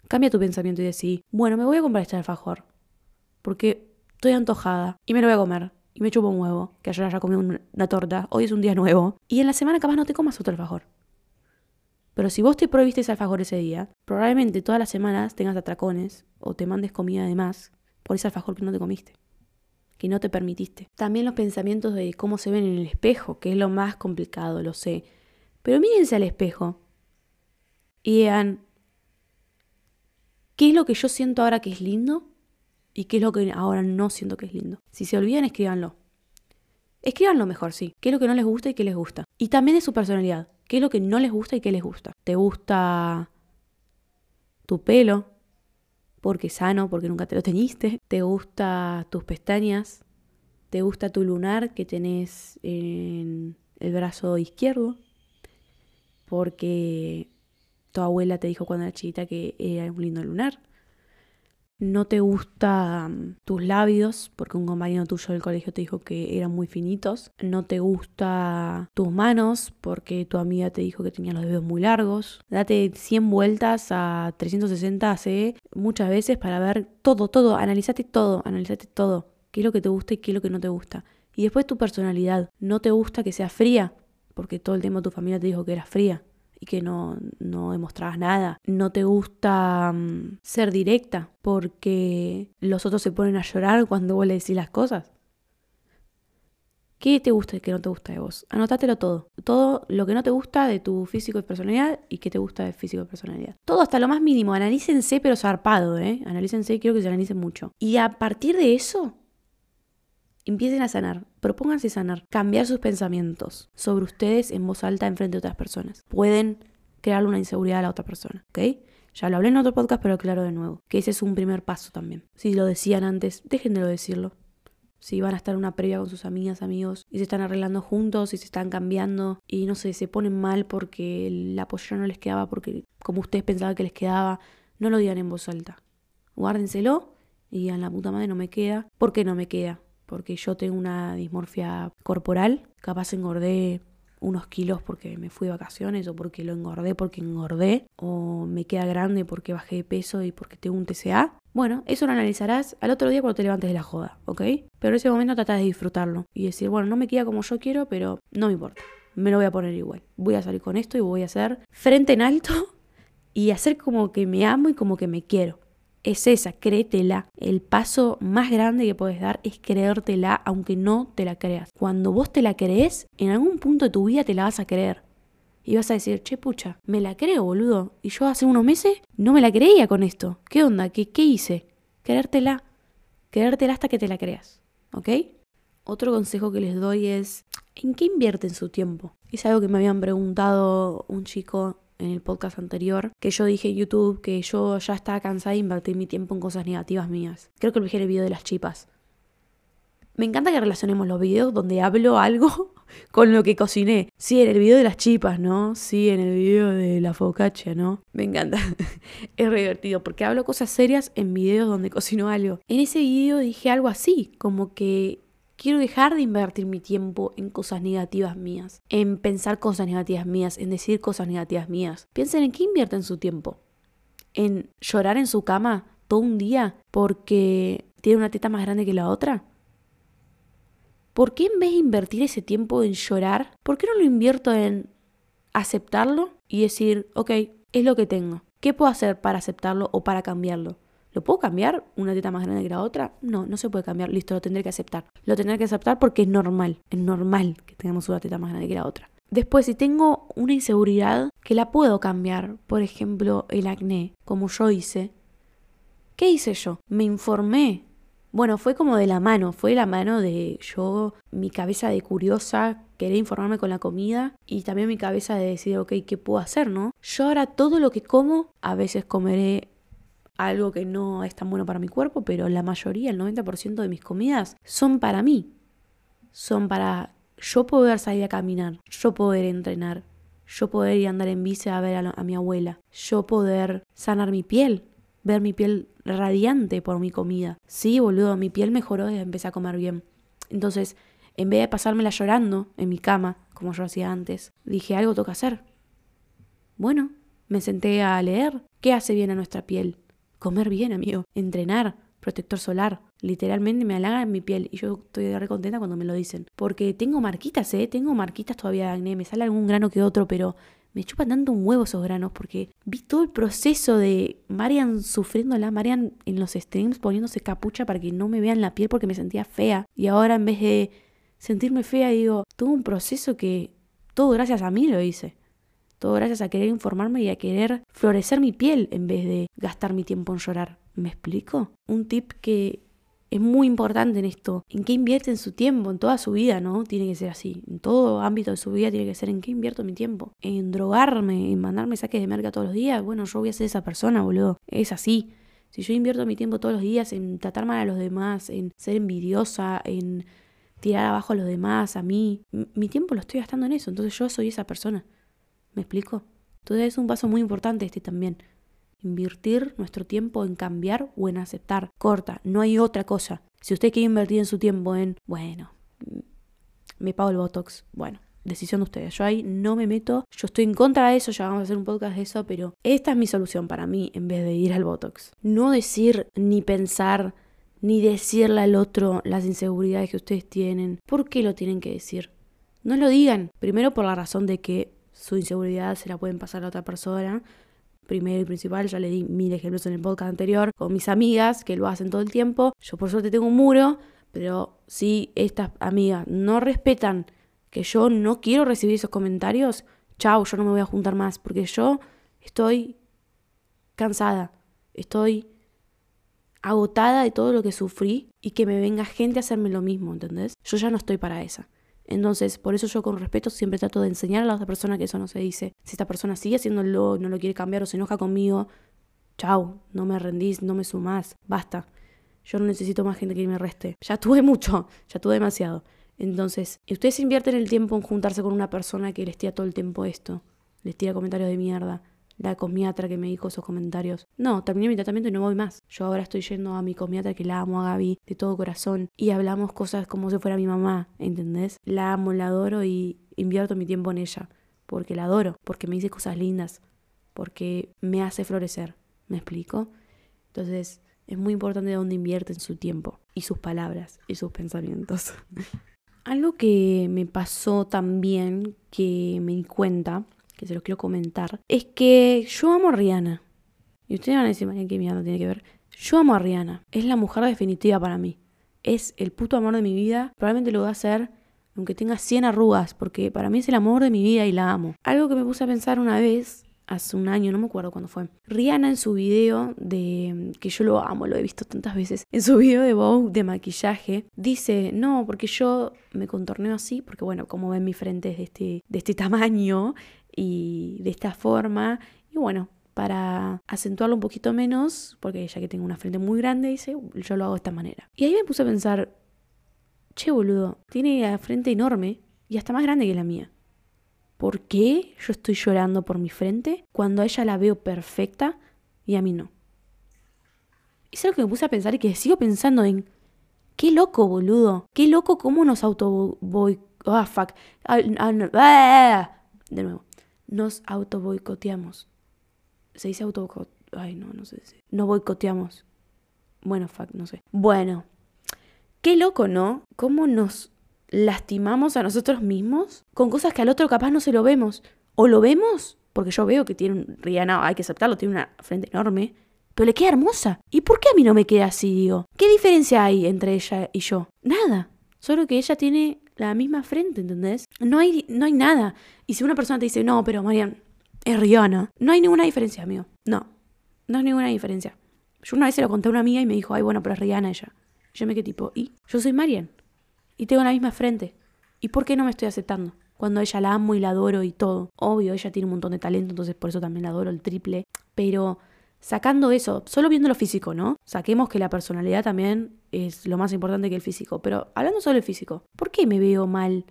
Cambia tu pensamiento y decís, bueno, me voy a comprar este alfajor. Porque estoy antojada y me lo voy a comer y me chupo un huevo, que ayer haya comido una torta, hoy es un día nuevo, y en la semana capaz no te comas otro alfajor. Pero si vos te prohibiste ese alfajor ese día, probablemente todas las semanas tengas atracones o te mandes comida de más por ese alfajor que no te comiste, que no te permitiste. También los pensamientos de cómo se ven en el espejo, que es lo más complicado, lo sé. Pero mírense al espejo y digan, ¿qué es lo que yo siento ahora que es lindo? y qué es lo que ahora no siento que es lindo. Si se olvidan, escríbanlo. Escríbanlo mejor, sí. ¿Qué es lo que no les gusta y qué les gusta? Y también de su personalidad. qué es lo que no les gusta y qué les gusta. ¿Te gusta tu pelo? Porque sano, porque nunca te lo teñiste. ¿Te gusta tus pestañas? ¿Te gusta tu lunar que tenés en el brazo izquierdo? Porque tu abuela te dijo cuando era chiquita que era un lindo lunar no te gustan tus labios, porque un compañero tuyo del colegio te dijo que eran muy finitos, no te gustan tus manos, porque tu amiga te dijo que tenía los dedos muy largos. Date 100 vueltas a 360 hace muchas veces para ver todo, todo, analízate todo, analízate todo, qué es lo que te gusta y qué es lo que no te gusta. Y después tu personalidad, no te gusta que sea fría, porque todo el tiempo tu familia te dijo que eras fría y que no, no demostrabas nada. No te gusta mm, ser directa porque los otros se ponen a llorar cuando vos le decís las cosas. ¿Qué te gusta y qué no te gusta de vos? Anótatelo todo. Todo lo que no te gusta de tu físico y personalidad y qué te gusta de físico y personalidad. Todo hasta lo más mínimo. Analícense pero zarpado, ¿eh? Analícense y quiero que se analicen mucho. Y a partir de eso, Empiecen a sanar, propónganse sanar, cambiar sus pensamientos sobre ustedes en voz alta en frente de otras personas. Pueden crearle una inseguridad a la otra persona, ¿ok? Ya lo hablé en otro podcast, pero claro de nuevo, que ese es un primer paso también. Si lo decían antes, dejen de lo decirlo. Si van a estar en una previa con sus amigas, amigos, y se están arreglando juntos, y se están cambiando, y no sé, se ponen mal porque el apoyo no les quedaba, porque como ustedes pensaban que les quedaba, no lo digan en voz alta. Guárdenselo y digan, la puta madre no me queda. ¿Por qué no me queda? Porque yo tengo una dismorfia corporal, capaz engordé unos kilos porque me fui de vacaciones o porque lo engordé porque engordé o me queda grande porque bajé de peso y porque tengo un TCA. Bueno, eso lo analizarás al otro día cuando te levantes de la joda, ¿ok? Pero en ese momento tratas de disfrutarlo y decir, bueno, no me queda como yo quiero, pero no me importa. Me lo voy a poner igual. Voy a salir con esto y voy a hacer frente en alto y hacer como que me amo y como que me quiero es esa, créetela. El paso más grande que puedes dar es creértela aunque no te la creas. Cuando vos te la crees, en algún punto de tu vida te la vas a creer. Y vas a decir, che pucha, me la creo, boludo. Y yo hace unos meses no me la creía con esto. ¿Qué onda? ¿Qué, qué hice? Creértela. Creértela hasta que te la creas. ¿Ok? Otro consejo que les doy es, ¿en qué invierten su tiempo? Es algo que me habían preguntado un chico en el podcast anterior, que yo dije en YouTube que yo ya estaba cansada de invertir mi tiempo en cosas negativas mías. Creo que lo dije en el video de las chipas. Me encanta que relacionemos los videos donde hablo algo con lo que cociné. Sí, en el video de las chipas, ¿no? Sí, en el video de la focaccia, ¿no? Me encanta. es re divertido porque hablo cosas serias en videos donde cocino algo. En ese video dije algo así, como que Quiero dejar de invertir mi tiempo en cosas negativas mías, en pensar cosas negativas mías, en decir cosas negativas mías. Piensen en qué invierten su tiempo. En llorar en su cama todo un día porque tiene una teta más grande que la otra. ¿Por qué en vez de invertir ese tiempo en llorar, por qué no lo invierto en aceptarlo y decir, ok, es lo que tengo? ¿Qué puedo hacer para aceptarlo o para cambiarlo? ¿Lo puedo cambiar? ¿Una teta más grande que la otra? No, no se puede cambiar. Listo, lo tendré que aceptar. Lo tendré que aceptar porque es normal. Es normal que tengamos una teta más grande que la otra. Después, si tengo una inseguridad que la puedo cambiar, por ejemplo, el acné, como yo hice, ¿qué hice yo? Me informé. Bueno, fue como de la mano, fue la mano de yo, mi cabeza de curiosa, querer informarme con la comida y también mi cabeza de decir, ok, ¿qué puedo hacer, no? Yo ahora todo lo que como, a veces comeré algo que no es tan bueno para mi cuerpo, pero la mayoría, el 90% de mis comidas son para mí. Son para yo poder salir a caminar, yo poder entrenar, yo poder ir a andar en bici a ver a, mi abuela, yo poder sanar mi piel, ver mi piel radiante por mi comida. Sí, boludo, mi piel mejoró desde que empecé a comer bien. Entonces, en vez de pasármela llorando en mi cama, como yo hacía antes, dije, algo toca hacer. Bueno, me senté a leer. ¿Qué hace bien a nuestra piel? Comer bien, amigo, entrenar, protector solar. Literalmente me halaga en mi piel y yo estoy re contenta cuando me lo dicen. Porque tengo marquitas, ¿eh? Tengo marquitas todavía de acné, me sale algún grano que otro, pero me chupan tanto un huevo esos granos porque vi todo el proceso de Marian sufriéndola, Marian en los streams poniéndose capucha para que no me vean la piel porque me sentía fea. Y ahora en vez de sentirme fea, digo, tuvo un proceso que todo gracias a mí lo hice. Todo gracias a querer informarme y a querer florecer mi piel en vez de gastar mi tiempo en llorar. ¿Me explico? Un tip que es muy importante en esto. ¿En qué invierte en su tiempo? En toda su vida, ¿no? Tiene que ser así. En todo ámbito de su vida tiene que ser en qué invierto mi tiempo. En drogarme, en mandarme saques de merca todos los días. Bueno, yo voy a ser esa persona, boludo. Es así. Si yo invierto mi tiempo todos los días en tratar mal a los demás, en ser envidiosa, en tirar abajo a los demás, a mí, mi tiempo lo estoy gastando en eso. Entonces yo soy esa persona. ¿Me explico? Entonces es un paso muy importante este también. Invertir nuestro tiempo en cambiar o en aceptar. Corta, no hay otra cosa. Si usted quiere invertir en su tiempo en, bueno, me pago el Botox, bueno, decisión de ustedes. Yo ahí no me meto, yo estoy en contra de eso, ya vamos a hacer un podcast de eso, pero esta es mi solución para mí en vez de ir al Botox. No decir ni pensar ni decirle al otro las inseguridades que ustedes tienen. ¿Por qué lo tienen que decir? No lo digan. Primero por la razón de que su inseguridad se la pueden pasar a otra persona primero y principal, ya le di mil ejemplos en el podcast anterior, con mis amigas que lo hacen todo el tiempo. Yo por suerte tengo un muro, pero si estas amigas no respetan que yo no quiero recibir esos comentarios, chao, yo no me voy a juntar más, porque yo estoy cansada, estoy agotada de todo lo que sufrí y que me venga gente a hacerme lo mismo, ¿entendés? Yo ya no estoy para esa. Entonces, por eso yo con respeto siempre trato de enseñar a la otra persona que eso no se dice. Si esta persona sigue haciéndolo, no lo quiere cambiar o se enoja conmigo, chau, no me rendís, no me sumás, basta. Yo no necesito más gente que me reste. Ya tuve mucho, ya tuve demasiado. Entonces, ustedes invierten el tiempo en juntarse con una persona que les tira todo el tiempo esto, les tira comentarios de mierda, la cosmiatra que me dijo esos comentarios. No, terminé mi tratamiento y no voy más. Yo ahora estoy yendo a mi cosmiatra que la amo a Gaby de todo corazón y hablamos cosas como si fuera mi mamá, ¿entendés? La amo, la adoro y invierto mi tiempo en ella. Porque la adoro, porque me dice cosas lindas, porque me hace florecer. ¿Me explico? Entonces, es muy importante dónde invierten su tiempo y sus palabras y sus pensamientos. Algo que me pasó también, que me di cuenta, que se los quiero comentar, es que yo amo a Rihanna. Y ustedes van a decir, María, ¿qué mierda tiene que ver? Yo amo a Rihanna. Es la mujer definitiva para mí. Es el puto amor de mi vida. Probablemente lo voy a hacer aunque tenga 100 arrugas, porque para mí es el amor de mi vida y la amo. Algo que me puse a pensar una vez, hace un año, no me acuerdo cuándo fue. Rihanna en su video de, que yo lo amo, lo he visto tantas veces, en su video de Vogue de maquillaje, dice, no, porque yo me contorneo así, porque bueno, como ven mi frente es de este, de este tamaño, y de esta forma. Y bueno, para acentuarlo un poquito menos, porque ya que tengo una frente muy grande, dice, yo lo hago de esta manera. Y ahí me puse a pensar, che boludo, tiene la frente enorme y hasta más grande que la mía. ¿Por qué yo estoy llorando por mi frente cuando a ella la veo perfecta y a mí no? Es algo que me puse a pensar y que sigo pensando en, qué loco boludo, qué loco cómo nos auto... Ah, fuck. Ah, de nuevo nos auto boicoteamos. Se dice auto Ay, no, no sé si. No boicoteamos. Bueno, fuck, no sé. Bueno. Qué loco, ¿no? ¿Cómo nos lastimamos a nosotros mismos con cosas que al otro capaz no se lo vemos? O lo vemos, porque yo veo que tiene un. Rihanna, hay que aceptarlo, tiene una frente enorme. Pero le queda hermosa. ¿Y por qué a mí no me queda así, digo? ¿Qué diferencia hay entre ella y yo? Nada. Solo que ella tiene la misma frente, ¿entendés? No hay, no hay nada. Y si una persona te dice, no, pero Marian, es Rihanna, no hay ninguna diferencia, amigo. No, no hay ninguna diferencia. Yo una vez se lo conté a una amiga y me dijo, ay, bueno, pero es Rihanna ella. Yo me quedé tipo, ¿y? Yo soy Marian. Y tengo la misma frente. ¿Y por qué no me estoy aceptando? Cuando ella la amo y la adoro y todo. Obvio, ella tiene un montón de talento, entonces por eso también la adoro el triple. Pero sacando eso, solo viendo lo físico, ¿no? Saquemos que la personalidad también es lo más importante que el físico, pero hablando solo del físico, ¿por qué me veo mal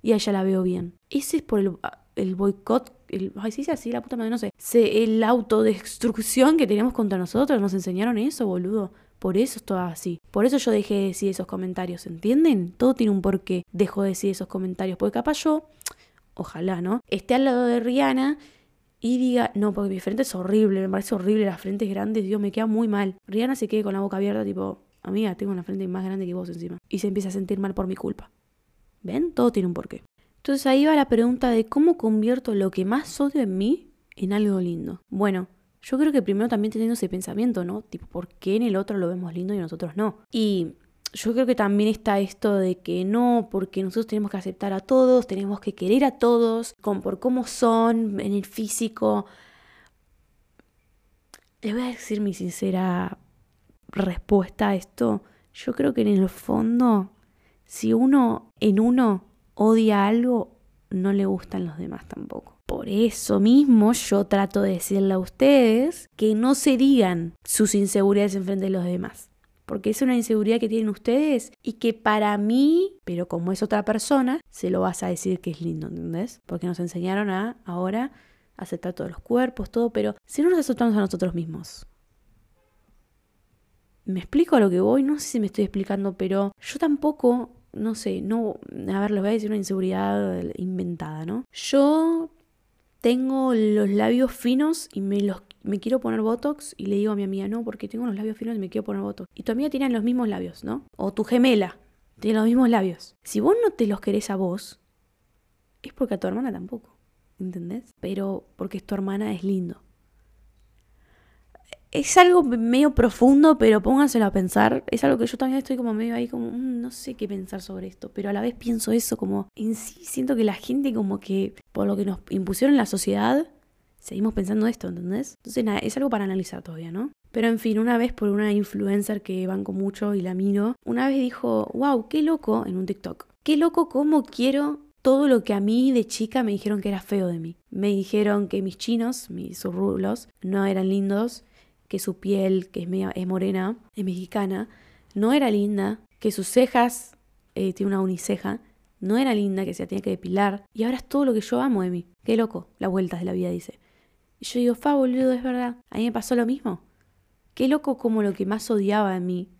y a ella la veo bien? Ese es por el, el boicot, el, ay, sí, así, la puta madre, no sé, se, el autodestrucción que tenemos contra nosotros, nos enseñaron eso, boludo. Por eso es todo así. Por eso yo dejé de decir esos comentarios, ¿entienden? Todo tiene un porqué. Dejo de decir esos comentarios. Porque capaz yo, ojalá, ¿no? Esté al lado de Rihanna y diga, no, porque mi frente es horrible, me parece horrible, las frentes grandes, Dios, me queda muy mal. Rihanna se quede con la boca abierta, tipo, amiga, tengo una frente más grande que vos encima. Y se empieza a sentir mal por mi culpa. ¿Ven? Todo tiene un porqué. Entonces ahí va la pregunta de cómo convierto lo que más odio en mí en algo lindo. Bueno, yo creo que primero también teniendo ese pensamiento, ¿no? Tipo, ¿por qué en el otro lo vemos lindo y nosotros no? Y yo creo que también está esto de que no, porque nosotros tenemos que aceptar a todos, tenemos que querer a todos, con, por cómo son, en el físico. Les voy a decir mi sincera respuesta a esto. Yo creo que en el fondo, si uno en uno odia algo, no le gustan los demás tampoco. Por eso mismo yo trato de decirle a ustedes que no se digan sus inseguridades en frente de los demás. Porque es una inseguridad que tienen ustedes y que para mí, pero como es otra persona, se lo vas a decir que es lindo, ¿entendés? Porque nos enseñaron a ahora aceptar todos los cuerpos, todo, pero si no nos aceptamos a nosotros mismos. ¿Me explico a lo que voy? No sé si me estoy explicando, pero yo tampoco, no sé, no, a ver, les voy a decir una inseguridad inventada, ¿no? Yo tengo los labios finos y me los me quiero poner botox y le digo a mi amiga, no, porque tengo los labios finos y me quiero poner botox. Y tu amiga tiene los mismos labios, ¿no? O tu gemela tiene los mismos labios. Si vos no te los querés a vos, es porque a tu hermana tampoco, ¿entendés? Pero porque es tu hermana es lindo es algo medio profundo, pero pónganselo a pensar. Es algo que yo también estoy como medio ahí, como, mm, no sé qué pensar sobre esto, pero a la vez pienso eso, como en sí siento que la gente como que, por lo que nos impusieron la sociedad, seguimos pensando esto, ¿entendés? Entonces nada, es algo para analizar todavía, ¿no? Pero en fin, una vez por una influencer que banco mucho y la miro, una vez dijo, wow, qué loco, en un TikTok, qué loco cómo quiero todo lo que a mí de chica me dijeron que era feo de mí. Me dijeron que mis chinos, mis rulos, no eran lindos, que su piel, que es, morena, es mexicana, no era linda, que sus cejas, eh, tiene una uniceja, no era linda, que se la tenía que depilar, y ahora es todo lo que yo amo de mí. Qué loco, las vueltas de la vida, dice. Y yo digo, fa, boludo, es verdad, a mí me pasó lo mismo. Qué loco como lo que más odiaba en mí,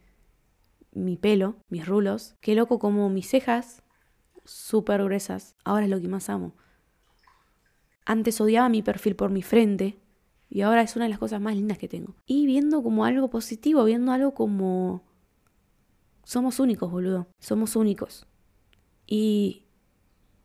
mi pelo, mis rulos, qué loco como mis cejas, súper gruesas, ahora es lo que más amo. Antes odiaba mi perfil por mi frente, y ahora es una de las cosas más lindas que tengo. Y viendo como algo positivo, viendo algo como... Somos únicos, boludo. Somos únicos. Y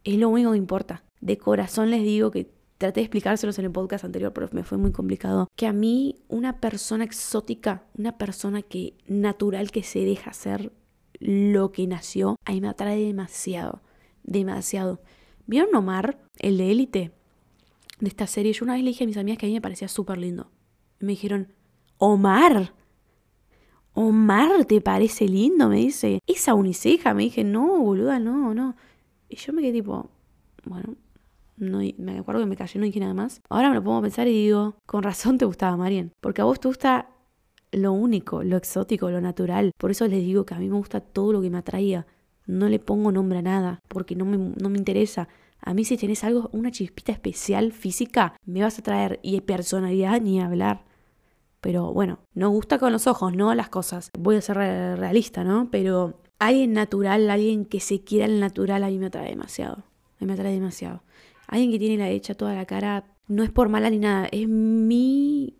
es lo único que importa. De corazón les digo que traté de explicárselos en el podcast anterior, pero me fue muy complicado. Que a mí una persona exótica, una persona que natural que se deja ser lo que nació, a mí me atrae demasiado. Demasiado. ¿Vieron Omar, el de élite? de esta serie, yo una vez le dije a mis amigas que a mí me parecía súper lindo. Y me dijeron, Omar. Omar, ¿te parece lindo? Me dice, esa uniceja. Me dije, no, boluda, no, no. Y yo me quedé tipo, bueno, no, me acuerdo que me cayó, no dije nada más. Ahora me lo pongo a pensar y digo, con razón te gustaba Marian. Porque a vos te gusta lo único, lo exótico, lo natural. Por eso les digo que a mí me gusta todo lo que me atraía. No le pongo nombre a nada, porque no me, no me interesa. A mí si tenés algo, una chispita especial física, me vas a traer y personalidad ni hablar. Pero bueno, no gusta con los ojos, no las cosas. Voy a ser realista, ¿no? Pero alguien natural, alguien que se quiera el natural, a mí me atrae demasiado. A mí me atrae demasiado. Alguien que tiene la hecha toda la cara, no es por mala ni nada, es mi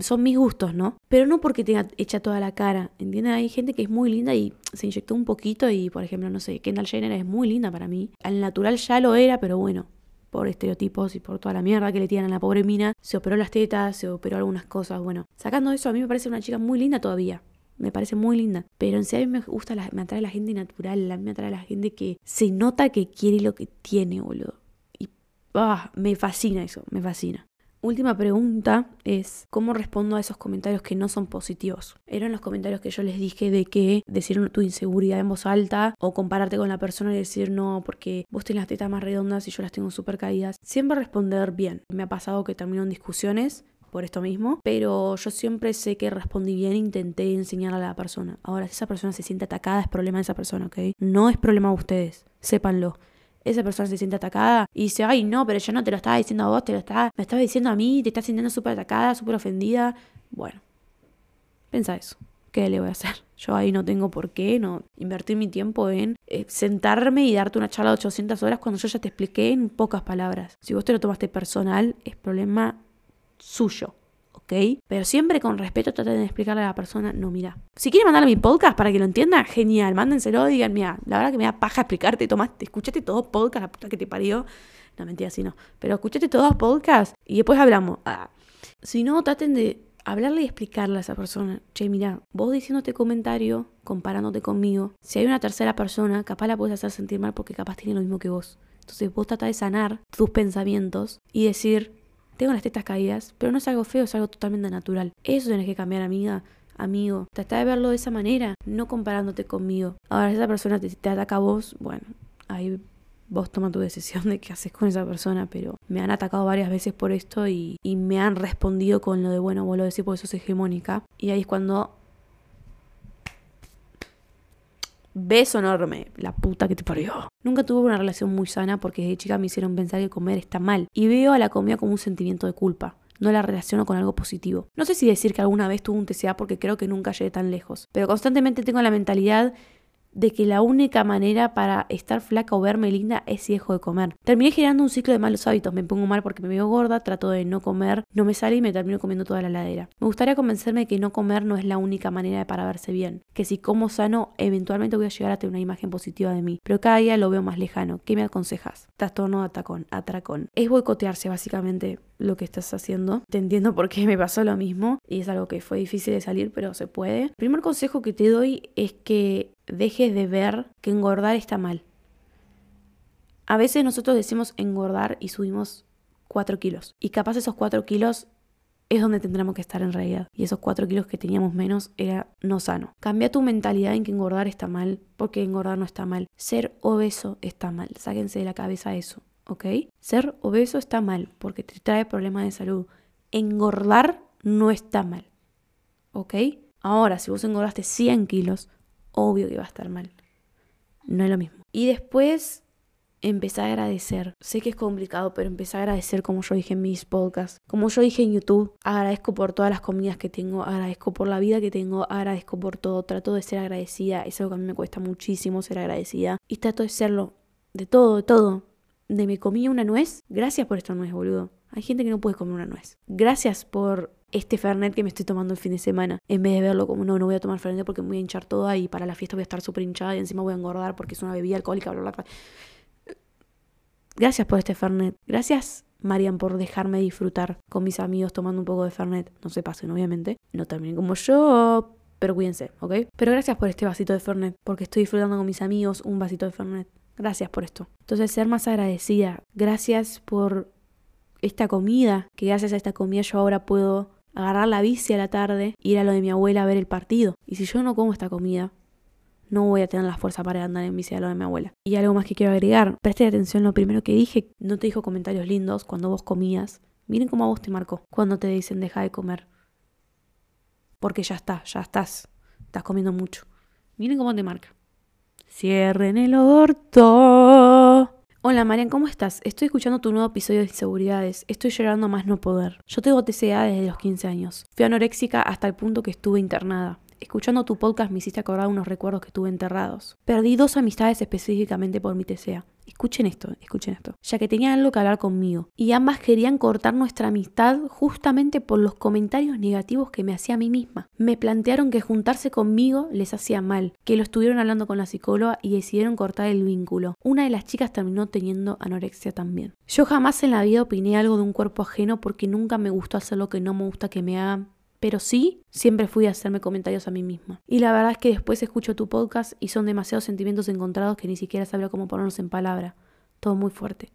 son mis gustos, ¿no? Pero no porque tenga hecha toda la cara, ¿entiendes? Hay gente que es muy linda y se inyectó un poquito y, por ejemplo, no sé, Kendall Jenner es muy linda para mí. Al natural ya lo era, pero bueno, por estereotipos y por toda la mierda que le tiran a la pobre mina, se operó las tetas, se operó algunas cosas, bueno. Sacando eso, a mí me parece una chica muy linda todavía. Me parece muy linda. Pero en sí a mí me gusta, la, me atrae la gente natural, a mí me atrae la gente que se nota que quiere lo que tiene, boludo. Ah, me fascina eso, me fascina. Última pregunta es, ¿cómo respondo a esos comentarios que no son positivos? Eran los comentarios que yo les dije de que decir tu inseguridad en voz alta o compararte con la persona y decir no, porque vos tenés las tetas más redondas y yo las tengo súper caídas. Siempre responder bien. Me ha pasado que termino en discusiones por esto mismo, pero yo siempre sé que respondí bien intenté enseñar a la persona. Ahora, si esa persona se siente atacada, es problema de esa persona, ¿ok? No es problema de ustedes, sépanlo esa persona se siente atacada y dice, ay, no, pero yo no te lo estaba diciendo a vos, te lo estaba, me estaba diciendo a mí, te estás sintiendo súper atacada, súper ofendida. Bueno, pensa eso. ¿Qué le voy a hacer? Yo ahí no tengo por qué no invertir mi tiempo en eh, sentarme y darte una charla de 800 horas cuando yo ya te expliqué en pocas palabras. Si vos te lo tomaste personal, es problema suyo. Pero siempre con respeto traten de explicarle a la persona, no, mira, si quiere mandarle mi podcast para que lo entienda, genial, mándenselo, digan, mira, la verdad que me da paja explicarte, tomaste, escuchaste todos podcasts, la puta que te parió. No, mentira, así no. Pero escuchaste todos podcasts y después hablamos. Ah. Si no, traten de hablarle y explicarle a esa persona, che, mira, vos diciendo este comentario, comparándote conmigo, si hay una tercera persona, capaz la puedes hacer sentir mal porque capaz tiene lo mismo que vos. Entonces vos trata de sanar tus pensamientos y decir, tengo las tetas caídas, pero no es algo feo, es algo totalmente natural. Eso tenés que cambiar, amiga. amigo. Trata de verlo de esa manera, no comparándote conmigo. Ahora, si esa persona te, ataca a vos, bueno, ahí vos toma tu decisión de qué haces con esa persona, pero me han atacado varias veces por esto y, y me han respondido con lo de, bueno, vos lo decís porque sos hegemónica. Y ahí es cuando... Beso enorme, la puta que te parió. Nunca tuve una relación muy sana porque desde chica me hicieron pensar que comer está mal. Y veo a la comida como un sentimiento de culpa no la relaciono con algo positivo. No sé si decir que alguna vez tuve un TCA porque creo que nunca llegué tan lejos, pero constantemente tengo la mentalidad de que la única manera para estar flaca o verme linda es si dejo de comer. Terminé generando un ciclo de malos hábitos. Me pongo mal porque me veo gorda, trato de no comer, no me sale y me termino comiendo toda la ladera. Me gustaría convencerme de que no comer no es la única manera para verse bien. Que si como sano, eventualmente voy a llegar a tener una imagen positiva de mí. Pero cada día lo veo más lejano. ¿Qué me aconsejas? Trastorno de atacón, atracón. Es boicotearse básicamente lo que estás haciendo. Te entiendo porque me pasó lo mismo y es algo que fue difícil de salir, pero se puede. El primer consejo que te doy es que dejes de ver que engordar está mal. A veces nosotros decimos engordar y subimos 4 kilos. Y capaz esos 4 kilos es donde tendremos que estar en realidad. Y esos 4 kilos que teníamos menos era no sano. Cambia tu mentalidad en que engordar está mal, porque engordar no está mal. Ser obeso está mal. Sáquense de la cabeza eso, ¿ok? Ser obeso está mal, porque te trae problemas de salud. Engordar no está mal, ¿ok? Ahora, si vos engordaste 100 kilos, obvio que va a estar mal. No es lo mismo. Y después empecé a agradecer. Sé que es complicado, pero empecé a agradecer como yo dije en mis podcasts, como yo dije en YouTube. Agradezco por todas las comidas que tengo, agradezco por la vida que tengo, agradezco por todo. Trato de ser agradecida. Es algo que a mí me cuesta muchísimo ser agradecida. Y trato de serlo. De todo, de todo. De me comí una nuez. Gracias por esta nuez, boludo. Hay gente que no puede comer una nuez. Gracias por este Fernet que me estoy tomando el fin de semana. En vez de verlo como, no, no voy a tomar Fernet porque me voy a hinchar toda y para la fiesta voy a estar súper hinchada y encima voy a engordar porque es una bebida alcohólica, bla, bla, bla. Gracias por este Fernet. Gracias, Marian, por dejarme disfrutar con mis amigos tomando un poco de Fernet. No se pasen, obviamente. No terminen como yo, pero cuídense, ¿ok? Pero gracias por este vasito de Fernet, porque estoy disfrutando con mis amigos un vasito de Fernet. Gracias por esto. Entonces, ser más agradecida. Gracias por esta comida, que gracias a esta comida yo ahora puedo agarrar la bici a la tarde, ir a lo de mi abuela a ver el partido. Y si yo no como esta comida, no voy a tener la fuerza para andar en bici a lo de mi abuela. Y algo más que quiero agregar, preste atención lo primero que dije, no te dijo comentarios lindos cuando vos comías. Miren cómo a vos te marcó cuando te dicen deja de comer. Porque ya está, ya estás, estás comiendo mucho. Miren cómo te marca. Cierren el orto. Hola Marian, ¿cómo estás? Estoy escuchando tu nuevo episodio de Inseguridades. Estoy llorando más no poder. Yo tengo TCA desde los 15 años. Fui anoréxica hasta el punto que estuve internada. Escuchando tu podcast me hiciste acordar unos recuerdos que tuve enterrados. Perdí dos amistades específicamente por mi TCA. Escuchen esto, escuchen esto. Ya que tenían algo que hablar conmigo. Y ambas querían cortar nuestra amistad justamente por los comentarios negativos que me hacía a mí misma. Me plantearon que juntarse conmigo les hacía mal, que lo estuvieron hablando con la psicóloga y decidieron cortar el vínculo. Una de las chicas terminó teniendo anorexia también. Yo jamás en la vida opiné algo de un cuerpo ajeno porque nunca me gustó hacer lo que no me gusta que me hagan pero sí, siempre fui a hacerme comentarios a mí misma. Y la verdad es que después escucho tu podcast y son demasiados sentimientos encontrados que ni siquiera sabía cómo ponerlos en palabra. Todo muy fuerte.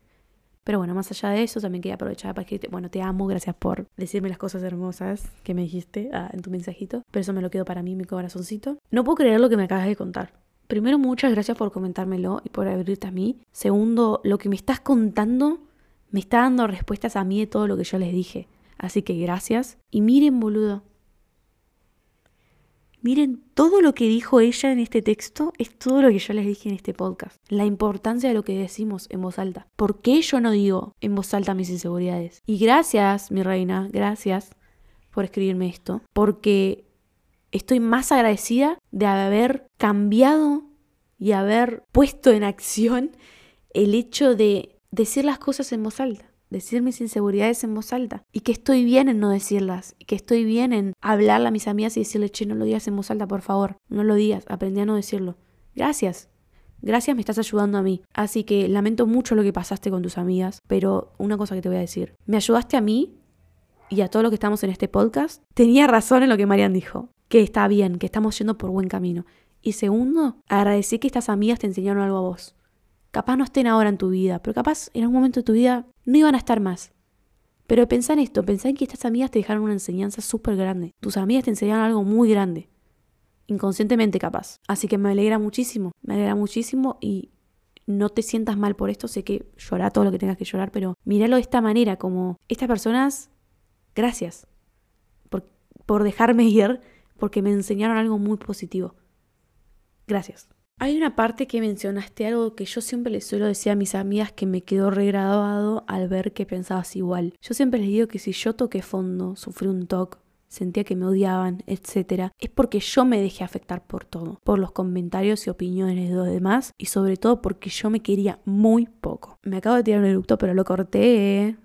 Pero bueno, más allá de eso, también quería aprovechar para decirte, bueno, te amo, gracias por decirme las cosas hermosas que me dijiste ah, en tu mensajito. Pero eso me lo quedo para mí, mi corazoncito. No puedo creer lo que me acabas de contar. Primero, muchas gracias por comentármelo y por abrirte a mí. Segundo, lo que me estás contando me está dando respuestas a mí de todo lo que yo les dije. Así que gracias. Y miren, boludo. Miren, todo lo que dijo ella en este texto es todo lo que yo les dije en este podcast. La importancia de lo que decimos en voz alta. ¿Por qué yo no digo en voz alta mis inseguridades? Y gracias, mi reina, gracias por escribirme esto. Porque estoy más agradecida de haber cambiado y haber puesto en acción el hecho de decir las cosas en voz alta decir mis inseguridades en voz alta y que estoy bien en no decirlas y que estoy bien en hablarle a mis amigas y decirle, che, no lo digas en voz alta, por favor, no lo digas, aprendí a no decirlo. Gracias. Gracias, me estás ayudando a mí. Así que lamento mucho lo que pasaste con tus amigas, pero una cosa que te voy a decir, me ayudaste a mí y a todos los que estamos en este podcast. Tenía razón en lo que Marian dijo, que está bien, que estamos yendo por buen camino. Y segundo, agradecí que estas amigas te enseñaron algo a vos. Capaz no estén ahora en tu vida, pero capaz en algún momento de tu vida no iban a estar más. Pero pensá en esto, pensá en que estas amigas te dejaron una enseñanza súper grande. Tus amigas te enseñaron algo muy grande. Inconscientemente capaz. Así que me alegra muchísimo, me alegra muchísimo y no te sientas mal por esto. Sé que llorar todo lo que tengas que llorar, pero míralo de esta manera, como estas personas, gracias por, por dejarme ir, porque me enseñaron algo muy positivo. Gracias. Hay una parte que mencionaste algo que yo siempre les suelo decir a mis amigas que me quedó regraduado al ver que pensabas igual. Yo siempre les digo que si yo toqué fondo, sufrí un toque, sentía que me odiaban, etc., es porque yo me dejé afectar por todo, por los comentarios y opiniones de los demás y sobre todo porque yo me quería muy poco. Me acabo de tirar un eructo, pero lo corté.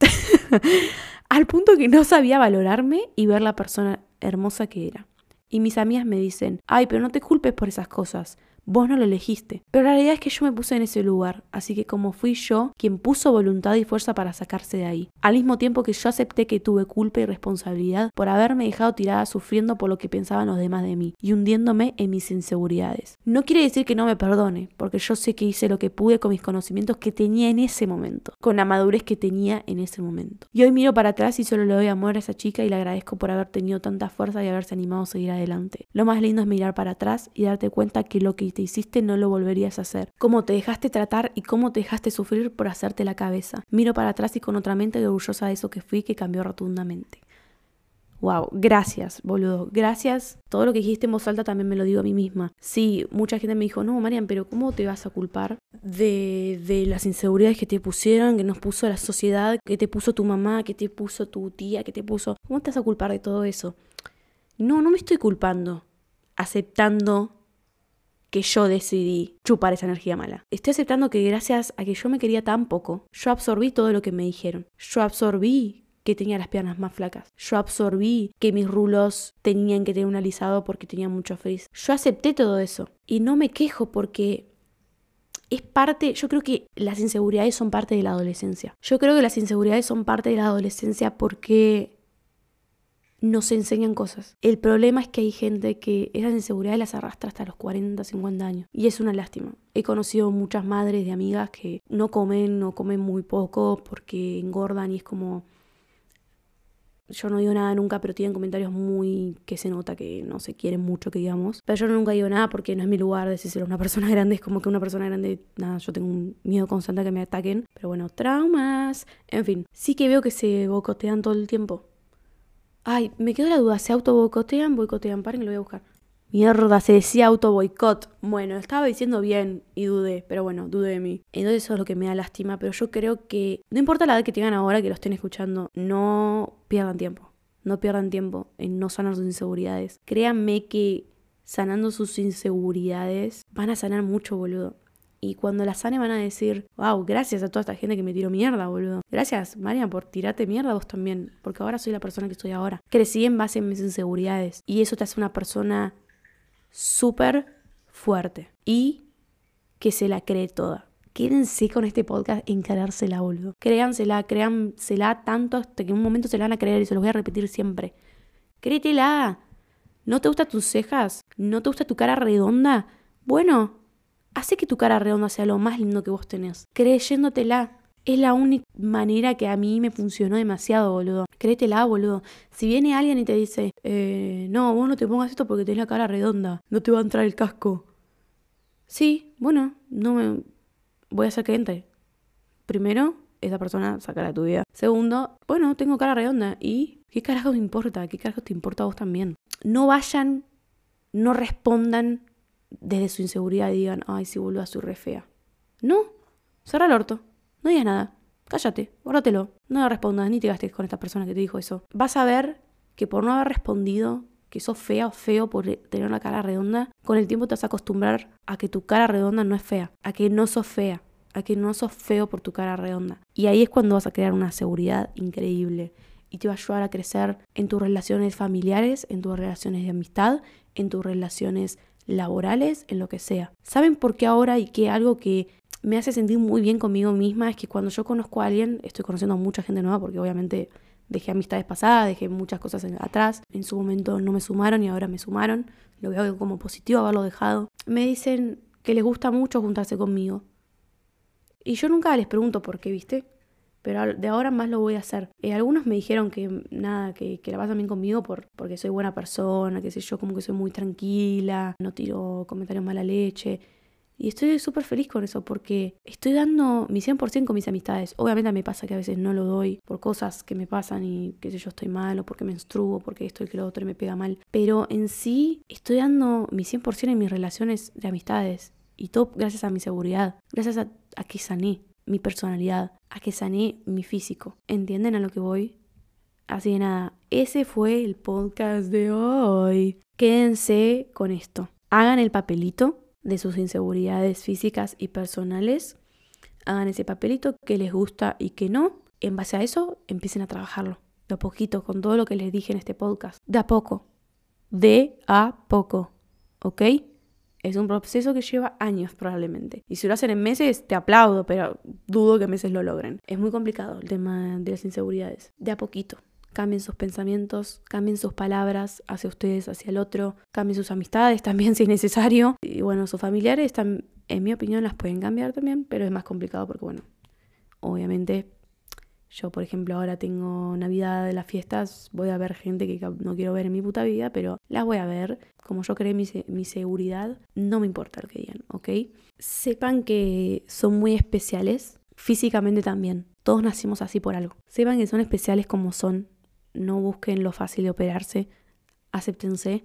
Al punto que no sabía valorarme y ver la persona hermosa que era. Y mis amigas me dicen, ay, pero no te culpes por esas cosas vos no lo elegiste. Pero la realidad es que yo me puse en ese lugar, así que como fui yo quien puso voluntad y fuerza para sacarse de ahí. Al mismo tiempo que yo acepté que tuve culpa y responsabilidad por haberme dejado tirada sufriendo por lo que pensaban los demás de mí y hundiéndome en mis inseguridades. No quiere decir que no me perdone, porque yo sé que hice lo que pude con mis conocimientos que tenía en ese momento, con la madurez que tenía en ese momento. Y hoy miro para atrás y solo le doy amor a esa chica y le agradezco por haber tenido tanta fuerza y haberse animado a seguir adelante. Lo más lindo es mirar para atrás y darte cuenta que lo que te hiciste no lo volverías a hacer. Cómo te dejaste tratar y cómo te dejaste sufrir por hacerte la cabeza. Miro para atrás y con otra mente orgullosa de eso que fui que cambió rotundamente. Wow, gracias, boludo. Gracias. Todo lo que dijiste en voz alta también me lo digo a mí misma. Sí, mucha gente me dijo, no, Marian, pero ¿cómo te vas a culpar de, de las inseguridades que te pusieron, que nos puso la sociedad, que te puso tu mamá, que te puso tu tía, que te puso... ¿Cómo te vas a culpar de todo eso? No, no me estoy culpando. Aceptando que yo decidí chupar esa energía mala. Estoy aceptando que gracias a que yo me quería tan poco, yo absorbí todo lo que me dijeron. Yo absorbí que tenía las piernas más flacas. Yo absorbí que mis rulos tenían que tener un alisado porque tenía mucho frizz. Yo acepté todo eso. Y no me quejo porque es parte, yo creo que las inseguridades son parte de la adolescencia. Yo creo que las inseguridades son parte de la adolescencia porque nos enseñan cosas. El problema es que hay gente que esas inseguridades las arrastra hasta los 40, 50 años. Y es una lástima. He conocido muchas madres de amigas que no comen o comen muy poco porque engordan y es como... Yo no digo nada nunca, pero tienen comentarios muy que se nota que no se quieren mucho, que digamos. Pero yo nunca digo nada porque no es mi lugar decírselo a una persona grande. Es como que una persona grande, nada, yo tengo un miedo constante a que me ataquen. Pero bueno, traumas. En fin, sí que veo que se bocotean todo el tiempo. Ay, me quedó la duda, ¿se auto boicotean? Paren lo voy a buscar. Mierda, se decía auto boicot. Bueno, estaba diciendo bien y dudé, pero bueno, dudé de mí. Entonces eso es lo que me da lástima, pero yo creo que no importa la edad que tengan ahora, que lo estén escuchando, no pierdan tiempo. No pierdan tiempo en no sanar sus inseguridades. Créanme que sanando sus inseguridades van a sanar mucho, boludo. Y cuando la sane van a decir, wow, gracias a toda esta gente que me tiró mierda, boludo. Gracias, María, por tirarte mierda vos también. Porque ahora soy la persona que soy ahora. Crecí en base a mis inseguridades. Y eso te hace una persona súper fuerte. Y que se la cree toda. Quédense con este podcast en creérsela, boludo. Créansela, créansela tanto hasta que en un momento se la van a creer y se los voy a repetir siempre. Créetela. ¿No te gustan tus cejas? ¿No te gusta tu cara redonda? Bueno, Hace que tu cara redonda sea lo más lindo que vos tenés. Creyéndotela. Es la única manera que a mí me funcionó demasiado, boludo. Créetela, boludo. Si viene alguien y te dice, eh, no, vos no te pongas esto porque tenés la cara redonda, no te va a entrar el casco. Sí, bueno, no me voy a hacer que entre. Primero, esa persona sacará tu vida. Segundo, bueno, tengo cara redonda. ¿Y qué carajo te importa? ¿Qué carajo te importa a vos también? No vayan, no respondan desde su inseguridad digan, ay, si boluda, soy re fea. No, cerra el orto, no digas nada, cállate, guárdatelo, no le respondas ni te gastes con esta persona que te dijo eso. Vas a ver que por no haber respondido, que sos fea o feo por tener una cara redonda, con el tiempo te vas a acostumbrar a que tu cara redonda no es fea, a que no sos fea, a que no sos feo por tu cara redonda. Y ahí es cuando vas a crear una seguridad increíble y te va a ayudar a crecer en tus relaciones familiares, en tus relaciones de amistad, en tus relaciones laborales, en lo que sea. ¿Saben por qué ahora y que algo que me hace sentir muy bien conmigo misma es que cuando yo conozco a alguien, estoy conociendo a mucha gente nueva porque obviamente dejé amistades pasadas, dejé muchas cosas atrás, en su momento no me sumaron y ahora me sumaron, lo veo como positivo haberlo dejado. Me dicen que les gusta mucho juntarse conmigo. Y yo nunca les pregunto por qué, ¿viste? Pero de ahora más lo voy a hacer. Eh, algunos me dijeron que nada, que, que la pasan bien conmigo por, porque soy buena persona, que sé yo, como que soy muy tranquila, no tiro comentarios mala leche. Y estoy súper feliz con eso porque estoy dando mi 100% con mis amistades. Obviamente me pasa que a veces no lo doy por cosas que me pasan y que sé yo estoy mal o porque me menstruo, porque esto y que lo otro me pega mal. Pero en sí estoy dando mi 100% en mis relaciones de amistades. Y todo gracias a mi seguridad, gracias a, a que sané mi personalidad, a que sané mi físico. ¿Entienden a lo que voy? Así que nada, ese fue el podcast de hoy. Quédense con esto. Hagan el papelito de sus inseguridades físicas y personales. Hagan ese papelito que les gusta y que no. En base a eso, empiecen a trabajarlo. De a poquito, con todo lo que les dije en este podcast. De a poco. De a poco. ¿Ok? Es un proceso que lleva años probablemente. Y si lo hacen en meses, te aplaudo, pero dudo que meses lo logren. Es muy complicado el tema de las inseguridades. De a poquito. Cambien sus pensamientos, cambien sus palabras hacia ustedes, hacia el otro, cambien sus amistades también si es necesario. Y bueno, sus familiares, en mi opinión, las pueden cambiar también, pero es más complicado porque, bueno, obviamente yo, por ejemplo, ahora tengo Navidad, las fiestas, voy a ver gente que no quiero ver en mi puta vida, pero las voy a ver. Como yo creé mi, mi seguridad, no me importa lo que digan, ¿ok? Sepan que son muy especiales, físicamente también. Todos nacimos así por algo. Sepan que son especiales como son. No busquen lo fácil de operarse. Acéptense.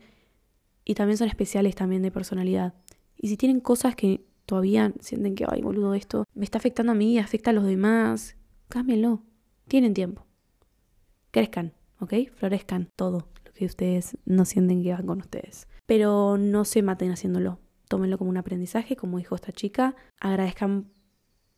Y también son especiales también de personalidad. Y si tienen cosas que todavía sienten que, ay, boludo, esto me está afectando a mí, afecta a los demás, cámbienlo. Tienen tiempo. Crezcan, ¿ok? Florezcan todo lo que ustedes no sienten que van con ustedes. Pero no se maten haciéndolo. Tómenlo como un aprendizaje, como dijo esta chica. Agradezcan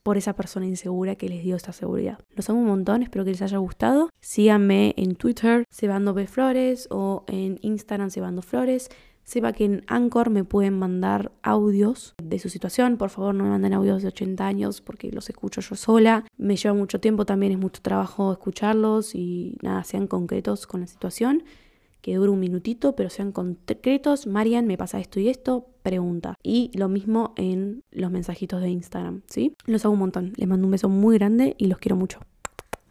por esa persona insegura que les dio esta seguridad. Los amo un montón, espero que les haya gustado. Síganme en Twitter, Cebando Flores, o en Instagram, Cebando Flores. Sepa que en Anchor me pueden mandar audios de su situación. Por favor, no me manden audios de 80 años porque los escucho yo sola. Me lleva mucho tiempo, también es mucho trabajo escucharlos y nada, sean concretos con la situación. Que dure un minutito, pero sean concretos. Marian, me pasa esto y esto, pregunta. Y lo mismo en los mensajitos de Instagram, ¿sí? Los hago un montón. Les mando un beso muy grande y los quiero mucho.